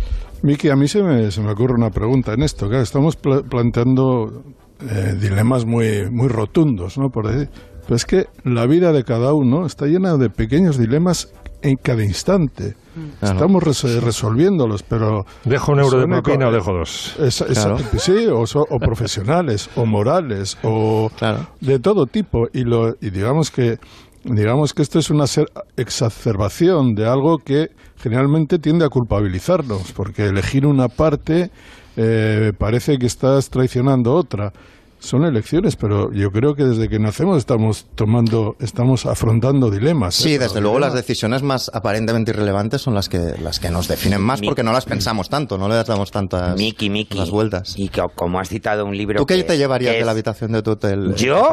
S6: Miki, a mí se me, se me ocurre una pregunta en esto. Claro, estamos pla- planteando eh, dilemas muy, muy rotundos, ¿no? Por decir. Pero es que la vida de cada uno está llena de pequeños dilemas en cada instante.
S4: Claro.
S6: Estamos res- resolviéndolos, pero...
S4: ¿Dejo un euro de propina o dejo dos? Claro.
S6: Sí, o, so- o profesionales, o morales, o de todo tipo. Y, lo, y digamos que digamos que esto es una ser- exacerbación de algo que generalmente tiende a culpabilizarnos, porque elegir una parte eh, parece que estás traicionando otra. Son elecciones, pero yo creo que desde que nacemos estamos tomando, estamos afrontando dilemas. ¿eh?
S7: Sí, desde luego las decisiones más aparentemente irrelevantes son las que, las que nos definen más porque no las pensamos tanto, no le damos tantas
S8: Miki, Miki.
S7: las vueltas.
S8: Y que, como has citado un libro.
S7: ¿Tú qué
S8: que
S7: te
S8: es-
S7: llevarías
S8: que
S7: de la
S8: es-
S7: habitación de tu hotel?
S8: ¿Yo?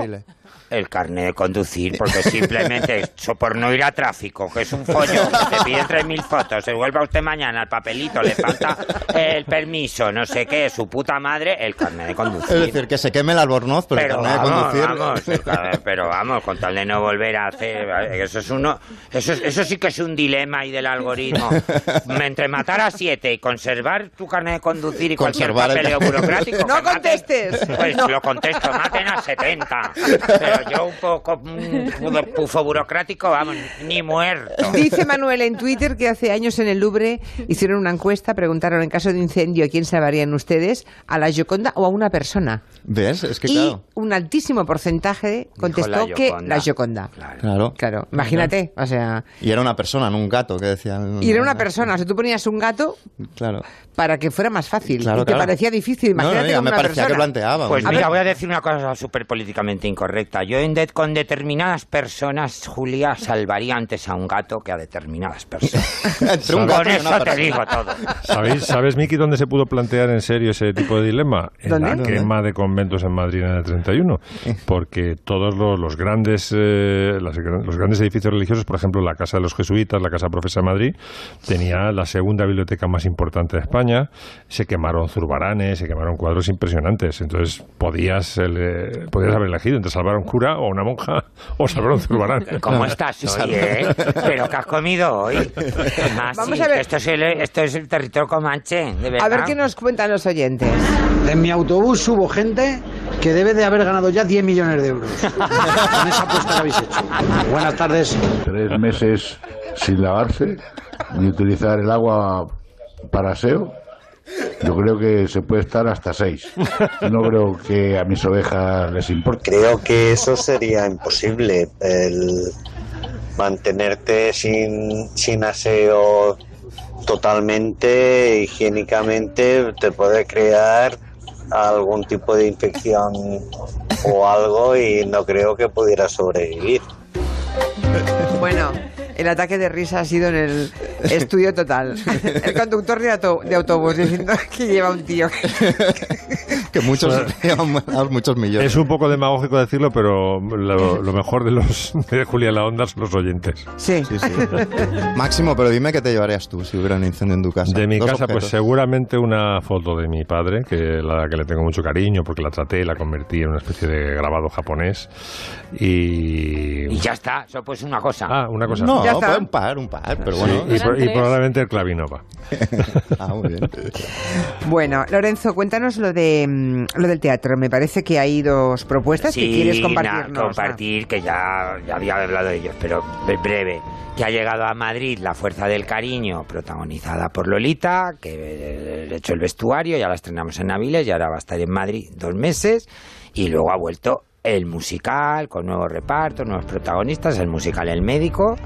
S8: El carnet de conducir, porque simplemente eso por no ir a tráfico, que es un follón, que te piden 3.000 fotos, se vuelva usted mañana al papelito, le falta el permiso, no sé qué, su puta madre, el carnet de conducir.
S7: Es decir, que se queme el albornoz, pero,
S8: pero
S7: el carnet de
S8: vamos,
S7: conducir...
S8: vamos, el pero vamos, con tal de no volver a hacer, eso es uno, eso, es- eso sí que es un dilema ahí del algoritmo. Entre matar a siete y conservar tu carnet de conducir y
S7: Conservar el
S8: cualquier papeleo burocrático.
S1: No
S8: maten-
S1: contestes.
S8: Pues
S1: No.
S8: lo contesto, maten a 70. Pero yo un poco mm, pufo burocrático, vamos, ni muerto.
S1: Dice Manuel en Twitter que hace años en el Louvre hicieron una encuesta, preguntaron en caso de incendio a quién salvarían ustedes, a la Gioconda o a una persona.
S7: ¿Ves? Es que
S1: y
S7: claro.
S1: un altísimo porcentaje contestó
S7: la
S1: que la Gioconda.
S7: Claro.
S1: Claro, imagínate, o sea,
S7: Y era una persona, no un gato, que decían.
S1: y era una persona, o sea, tú ponías un gato
S7: Claro.
S1: para que fuera más fácil
S7: Claro,
S1: y te parecía difícil,
S7: No, no,
S1: imagínate
S7: ya
S1: con
S7: me
S1: una
S7: parecía que
S1: persona.
S7: planteaba.
S8: Pues mira, voy a decir una cosa súper políticamente incorrecta. Yo en de- con determinadas personas, Julia, salvaría antes a un gato que a determinadas personas.
S7: Entre un
S8: con
S7: gato y
S8: eso
S7: una
S8: te digo todo.
S4: ¿Sabéis, ¿Sabes, Miki, dónde se pudo plantear en serio ese tipo de dilema? En
S1: ¿Dónde?
S4: la
S1: ¿Dónde?
S4: quema de conventos en Madrid en el 31. Porque todos los, los grandes, eh, las- los grandes edificios religiosos, por ejemplo, la Casa de los Jesuitas, la Casa Profesa de Madrid, tenía la segunda biblioteca más importante de España. Se quemaron zurbaranes, se quemaron cuadros impresionantes. Entonces podías, ele- podías haber elegido entre salvar a un cura o a una monja o un zurbarán.
S8: ¿Cómo estás hoy, eh? ¿Pero qué has comido hoy? Ah,
S1: Vamos
S8: sí,
S1: a ver.
S8: Esto es, el, esto es el territorio comanche, de verdad.
S1: A ver qué nos cuentan los oyentes.
S38: En mi autobús subo gente que debe de haber ganado ya 10 millones de euros. Con esa apuesta que habéis hecho. Buenas tardes.
S39: tres meses sin lavarse ni utilizar el agua para aseo, yo creo que se puede estar hasta seis. No creo que a mis ovejas les importe.
S40: Creo que eso sería imposible. El mantenerte sin, sin aseo totalmente, higiénicamente, te puede crear algún tipo de infección o algo y no creo que pudiera sobrevivir.
S1: Bueno, el ataque de risa ha sido en el estudio total. El conductor de, auto- de autobús diciendo que lleva un tío.
S7: Que muchos, muchos millones.
S4: Es un poco demagógico decirlo, pero lo, lo mejor de los de Julia en la Onda son los oyentes.
S1: Sí.
S7: Máximo, pero dime qué te llevarías tú si hubiera un incendio en tu casa.
S4: De mi
S7: Dos
S4: casa, pues seguramente una foto de mi padre, que la que le tengo mucho cariño porque la traté y la convertí en una especie de grabado japonés. Y.
S8: Y ya está, eso pues una cosa.
S4: Ah, una cosa.
S7: No,
S1: Ya está.
S7: un par, un par, pero
S4: Sí,
S7: bueno.
S4: y, pro- y probablemente el clavinova.
S7: Ah, muy bien.
S1: Bueno, Lorenzo, cuéntanos lo de mm, lo del teatro. Me parece que hay dos propuestas que quieres
S8: na-
S1: compartirnos.
S8: compartir, que ya, ya había hablado de ellos, pero bre- breve. Que ha llegado a Madrid La Fuerza del Cariño, protagonizada por Lolita, que eh, ha hecho el vestuario, ya la estrenamos en Naviles y ahora va a estar en Madrid dos meses. Y luego ha vuelto el musical, con nuevos repartos, nuevos protagonistas, el musical El Médico.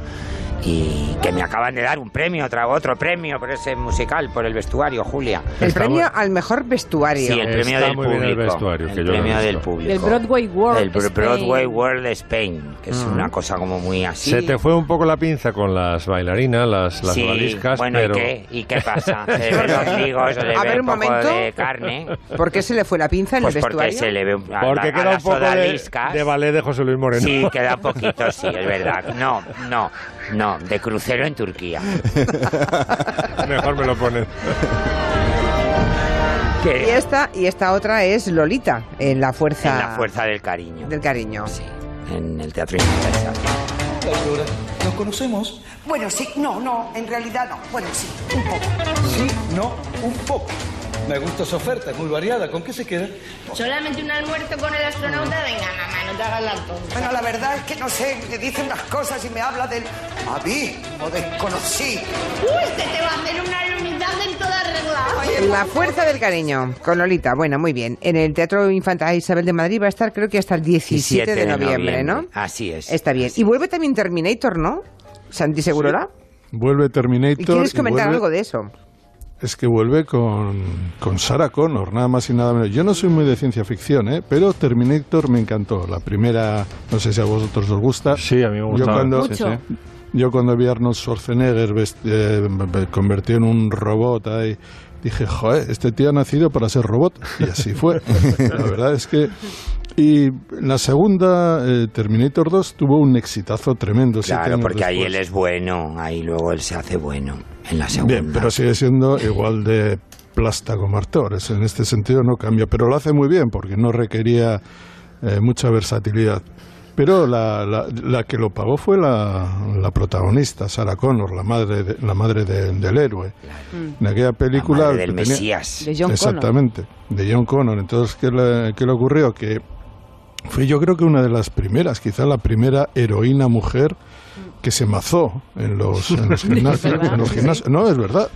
S8: Y que me acaban de dar un premio, otra, otro premio por ese musical, por el vestuario, Julia.
S1: El premio al mejor vestuario.
S8: Sí, el premio
S4: Está
S8: del
S4: muy bien el
S8: público.
S4: vestuario,
S8: el premio del público.
S39: Del Broadway World
S8: El Bro-
S39: Spain.
S8: Broadway World Spain, que es
S4: Mm.
S8: una cosa como muy así.
S4: Se te fue un poco la pinza con las bailarinas, las, las
S8: sí,
S4: odaliscas,
S8: bueno,
S4: pero...
S8: ¿y qué? ¿Y qué pasa? Se le ven los ombligos, se le
S1: A
S8: ve
S1: ver,
S8: un
S1: un
S8: poco
S1: momento.
S8: de carne.
S1: ¿Por qué se le fue la pinza en
S8: Pues
S1: el
S8: porque
S1: vestuario?
S8: se le ve un- a,
S4: Porque
S8: la- a
S4: queda un poco de, de ballet de José Luis Moreno.
S8: Sí, queda un poquito, sí, es verdad. No, no, no, de crucero en Turquía.
S4: Mejor me lo pones.
S1: Y esta, y esta otra es Lolita, en la fuerza,
S8: En la fuerza del cariño.
S1: del cariño.
S8: En el Teatro Infantil.
S41: ¿Nos conocemos?
S42: Bueno, sí, no, no, en realidad no. Bueno, sí, un poco.
S41: Sí, no, un poco. Me gusta su oferta, es muy variada. ¿Con qué se queda?
S43: Solamente un almuerzo con el astronauta, venga, mamá, no te hagas la tonta.
S42: Bueno, la verdad es que no sé, me dice unas cosas y me habla del abismo desconocido.
S43: Uy, se te va a hacer una en toda regla.
S1: La fuerza del cariño, con Lolita. Bueno, muy bien. En el Teatro Infantil Isabel de Madrid va a estar creo que hasta el 17 de noviembre, ¿no?
S8: Así es.
S1: Está bien. Y vuelve también Terminator, ¿no? Santi Segurola.
S6: Vuelve Terminator.
S1: ¿Y quieres
S6: y
S1: comentar
S6: vuelve-
S1: algo de eso?
S6: Es que vuelve con, con Sarah Connor, nada más y nada menos. Yo no soy muy de ciencia ficción, ¿eh? pero Terminator me encantó. La primera, no sé si a vosotros os gusta.
S4: Sí, a mí me
S6: Yo
S4: gusta.
S6: cuando,
S4: Sí, sí.
S6: Yo cuando vi a Arnold Schwarzenegger vest- eh, me convertido en un robot ahí, dije, joder, este tío ha nacido para ser robot. Y así fue. la verdad es que... Y la segunda, eh, Terminator 2, tuvo un exitazo tremendo.
S8: Claro, porque ahí él es bueno, ahí luego él se hace bueno en la segunda.
S6: Bien, pero sigue siendo igual de plasta como actores. En este sentido no cambia, pero lo hace muy bien porque no requería eh, mucha versatilidad. Pero la, la, la que lo pagó fue la, la protagonista, Sarah Connor, la madre, de- la madre de- del héroe. En aquella película...
S8: madre del
S6: tenía-
S8: Mesías.
S39: De John Connor.
S6: Exactamente, de John Connor. Entonces, ¿qué le, qué le ocurrió? Que fue yo creo que una de las primeras, quizá la primera heroína mujer que se mazó en los, en los
S39: Es
S6: gimnasios.
S39: verdad.
S6: en los gimnasios. No, es verdad.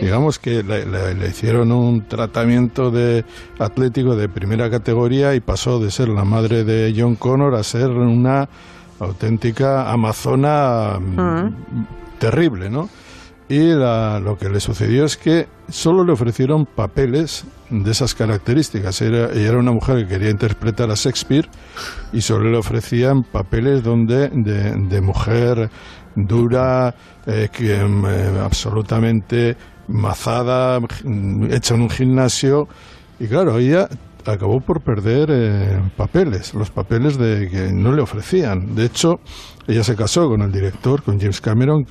S6: Digamos que le, le- le hicieron un tratamiento de atlético de primera categoría y pasó de ser la madre de John Connor a ser una auténtica amazona mm, terrible, ¿no? Y la- lo que le sucedió es que solo le ofrecieron papeles de esas características. Era, ella era una mujer que quería interpretar a Shakespeare y solo le ofrecían papeles donde de, de mujer dura, eh, que, mm, eh, absolutamente mazada, mm, hecha en un gimnasio. Y claro, ella acabó por perder eh, papeles, los papeles de que no le ofrecían. De hecho, ella se casó con el director, con James Cameron,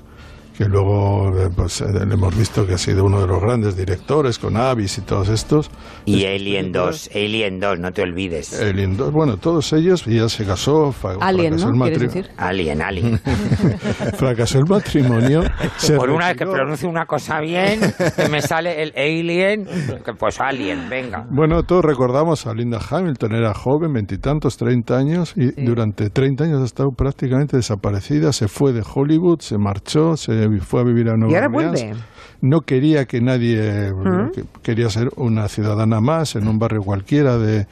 S6: que luego eh, pues, eh, le hemos visto que ha sido uno de los grandes directores con Avis y todos estos.
S8: Y Alien 2, Alien 2, no te olvides.
S6: Alien 2, bueno, todos ellos, y ella se casó,
S3: Alien,
S6: fracasó,
S3: ¿no?
S6: el
S3: ¿Quieres
S6: matri-
S3: decir?
S8: Alien, Alien.
S6: fracasó el matrimonio. se
S8: Por una vez que
S6: retiró.
S8: pronuncie una cosa bien, que me sale el Alien, que pues Alien, venga.
S6: Bueno, todos recordamos a Linda Hamilton, era joven, veintitantos, treinta años, y durante 30 años ha estado prácticamente desaparecida. Se fue de Hollywood, se marchó, se fue a vivir a Nueva
S1: Y ahora
S6: Orleans.
S1: vuelve.
S6: No quería que nadie,
S1: ¿Mm?
S6: que- quería ser una ciudadana más en un barrio cualquiera de,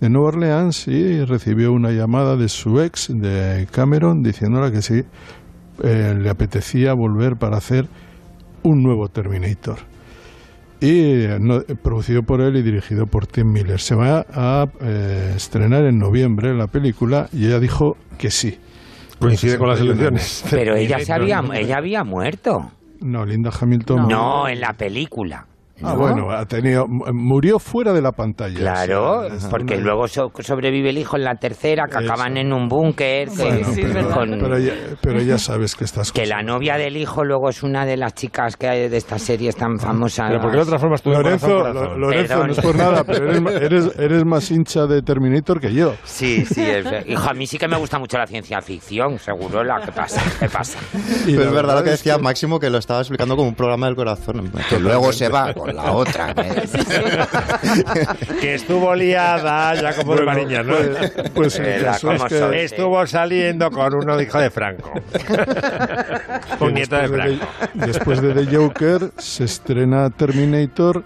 S6: de Nueva Orleans y recibió una llamada de su ex, de Cameron, diciéndole que sí, eh, le apetecía volver para hacer un nuevo Terminator y eh, no- producido por él y dirigido por Tim Miller. Se va a eh, estrenar en noviembre la película y ella dijo que sí.
S44: Coincide con las
S6: 61
S44: elecciones.
S8: Pero ella se había, ella había muerto.
S6: No, Linda Hamilton.
S8: No, en la película.
S6: Ah,
S8: ¿no?
S6: bueno, ha tenido, murió fuera de la pantalla.
S8: Claro,
S6: Sí,
S8: porque
S6: una-
S8: luego so- sobrevive el hijo en la tercera, que
S6: Eso.
S8: acaban en un búnker. que-
S6: Bueno, pero,
S8: con-
S6: pero ya, pero ya sabes que estás
S8: que la novia del hijo luego es una de las chicas que hay de estas series tan famosas.
S44: Pero ¿por qué lo transformas tú en
S6: Lorenzo,
S44: corazón, corazón?
S6: Lo- Lorenzo, no es por nada, pero eres, eres, eres más hincha de Terminator que yo.
S8: Sí, sí, es Hijo, a mí sí que me gusta mucho la ciencia ficción, seguro la que pasa. ¿Qué pasa?
S6: Y
S7: Pero es verdad lo que decía Máximo, que lo estaba explicando como un programa del corazón. Que luego se va con la otra.
S4: que estuvo liada, ya como de
S6: Bueno,
S4: Mariñas, ¿no?
S6: pues- pues el
S8: Verá
S6: caso es
S8: cómo
S6: que-
S8: soy.
S4: Estuvo saliendo con uno hijo de Franco. con nieto de
S6: de,
S4: Franco.
S6: The- después de The Joker se estrena Terminator,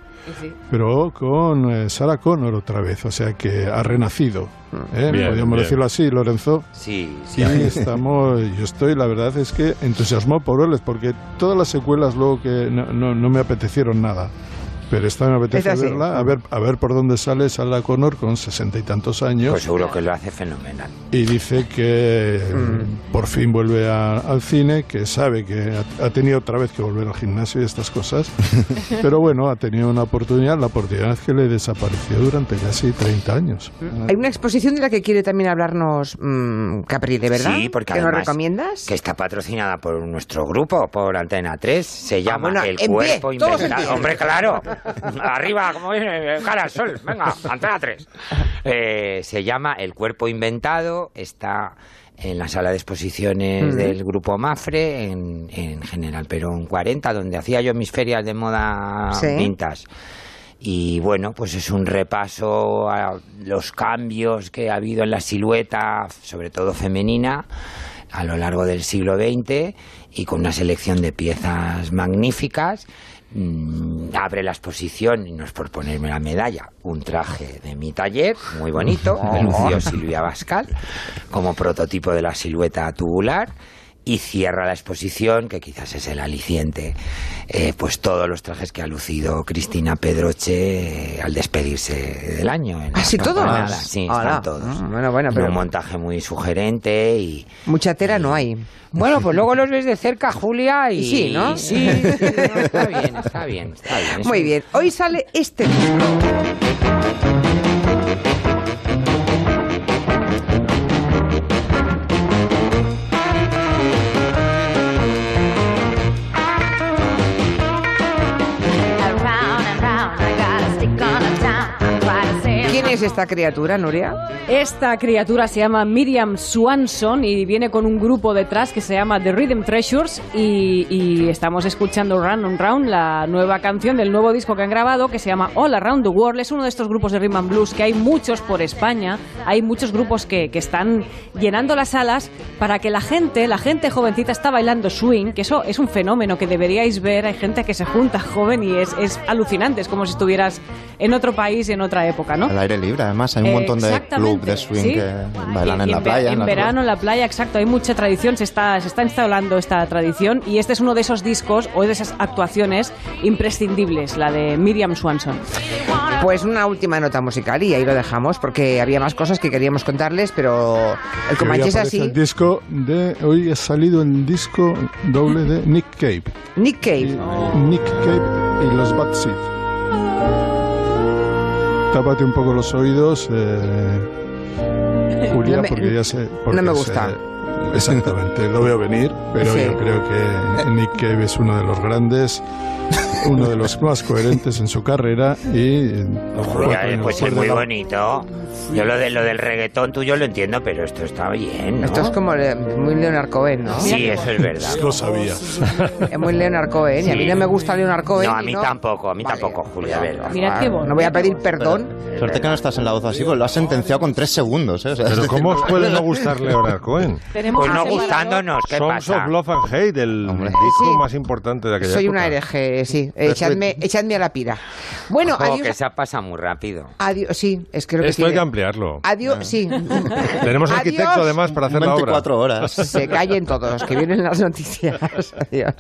S6: pero con eh, Sarah Connor otra vez, o sea que ha renacido. ¿eh?
S44: Bien,
S6: Podríamos
S44: bien.
S6: decirlo así, Lorenzo.
S8: Sí, sí.
S6: Y estamos, yo estoy, la verdad es que entusiasmado por verles, porque todas las secuelas luego que no, no, no me apetecieron nada. Pero esta me apetece verla, a ver, a ver por dónde sale Sarah Connor con sesenta y tantos años.
S8: Pues seguro que lo hace fenomenal.
S6: y dice que
S1: Mm.
S6: por fin vuelve a- al cine, que sabe que ha, ha tenido otra vez que volver al gimnasio y estas cosas, pero bueno, ha tenido una oportunidad, la oportunidad que le desapareció durante casi 30 años.
S1: Hay una exposición de la que quiere también hablarnos mm, Caprile, ¿verdad?
S8: Sí, porque
S1: ¿Que nos recomiendas?
S8: que está patrocinada por nuestro grupo, por Antena 3. Se llama
S1: bueno,
S8: El
S1: pie,
S8: Cuerpo Inventado. Hombre, claro. Arriba, como viene, cara al sol. Venga, Antena 3. Eh, se llama El Cuerpo Inventado. Está en la sala de exposiciones
S1: Mm.
S8: del grupo Mafre, en, en General Perón 40, donde hacía yo mis ferias de moda
S1: Sí.
S8: vintage. Y bueno, pues es un repaso a los cambios que ha habido en la silueta, sobre todo femenina, a lo largo del siglo XX y con una selección de piezas magníficas. Mm, abre la exposición, y no es por ponerme la medalla, un traje de mi taller, muy bonito, que lució Silvia Bascal, como prototipo de la silueta tubular. Y cierra la exposición, que quizás es el aliciente, eh, pues todos los trajes que ha lucido Cristina Pedroche eh, al despedirse del año. En
S1: ¿Ah,
S8: las
S1: sí, todos?
S8: Sí, están todos.
S1: Ah, bueno, bueno,
S8: En
S1: pero-
S8: Un montaje muy sugerente y...
S1: Mucha tela no hay.
S8: Bueno, pues luego los ves de cerca, Julia, y...
S1: Sí, ¿no?
S8: Sí, sí, no, está bien, está bien, está bien. Es
S1: Muy bien, hoy sale este es esta criatura, Nuria?
S3: Esta criatura se llama Miriam Swanson y viene con un grupo detrás que se llama The Rhythm Treasures y, y estamos escuchando Run on Round, la nueva canción del nuevo disco que han grabado que se llama All Around the World. Es uno de estos grupos de rhythm and blues que hay muchos por España, hay muchos grupos que, que están llenando las salas para que la gente, la gente jovencita está bailando swing, que eso es un fenómeno que deberíais ver. Hay gente que se junta joven y es, es alucinante, es como si estuvieras en otro país, en otra época, ¿no?
S7: Al aire libre, además. Hay un montón de clubs de swing
S3: sí.
S7: que bailan en, la playa.
S3: En,
S7: la
S3: verano, en la playa, exacto. Hay mucha tradición, se está, se está instalando esta tradición y este es uno de esos discos o de esas actuaciones imprescindibles, la de Miriam Swanson.
S1: Pues una última nota musical y ahí lo dejamos porque había más cosas que queríamos contarles, pero el Comanche es así.
S6: El disco de hoy ha salido el disco doble de Nick Cave.
S1: Nick Cave.
S6: Nick Cave y los Bad Seed. Tápate un poco los oídos, eh, Julia,
S1: No me-
S6: porque ya sé.
S1: no
S6: porque
S1: me
S6: sé-
S1: gusta.
S6: exactamente, lo veo venir, pero
S1: Sí.
S6: yo creo que Nick Cave es uno de los grandes, uno de los más coherentes en su carrera y. años
S8: pues es muy
S6: la-
S8: bonito. Yo lo, de, lo del reggaetón tuyo lo entiendo, pero esto está bien, ¿no?
S1: Esto es como le- muy Leonard Cohen, ¿no?
S8: Sí, eso es verdad.
S6: Lo sabía.
S1: Es muy Leonard Cohen y a mí
S8: Sí.
S1: no me gusta Leonard Cohen.
S8: No, a mí
S1: no-
S8: tampoco, a mí tampoco, Julia, a ver.
S1: Ah, No voy a pedir perdón.
S7: Suerte que no estás en la voz asy, pues lo has sentenciado con tres segundos. ¿eh? O sea,
S4: Pero ¿cómo os puede no gustar Leonard Cohen?
S8: Pues no gustándonos, ¿qué
S4: Songs
S8: pasa?
S4: of Love and Hate, el disco más importante de aquella
S1: Soy
S4: época.
S1: una hereje, sí. Echadme, echadme a la pira. Bueno,
S8: Ojo,
S1: adiós.
S8: que se pasa muy rápido.
S1: Adiós, sí, es que lo que
S4: Esto hay
S1: tiene-
S4: que ampliarlo.
S1: Adiós, sí.
S4: Tenemos arquitecto
S1: Adiós.
S4: además para hacer la obra.
S7: 24 horas.
S1: Se callen todos, que vienen las noticias. Adiós.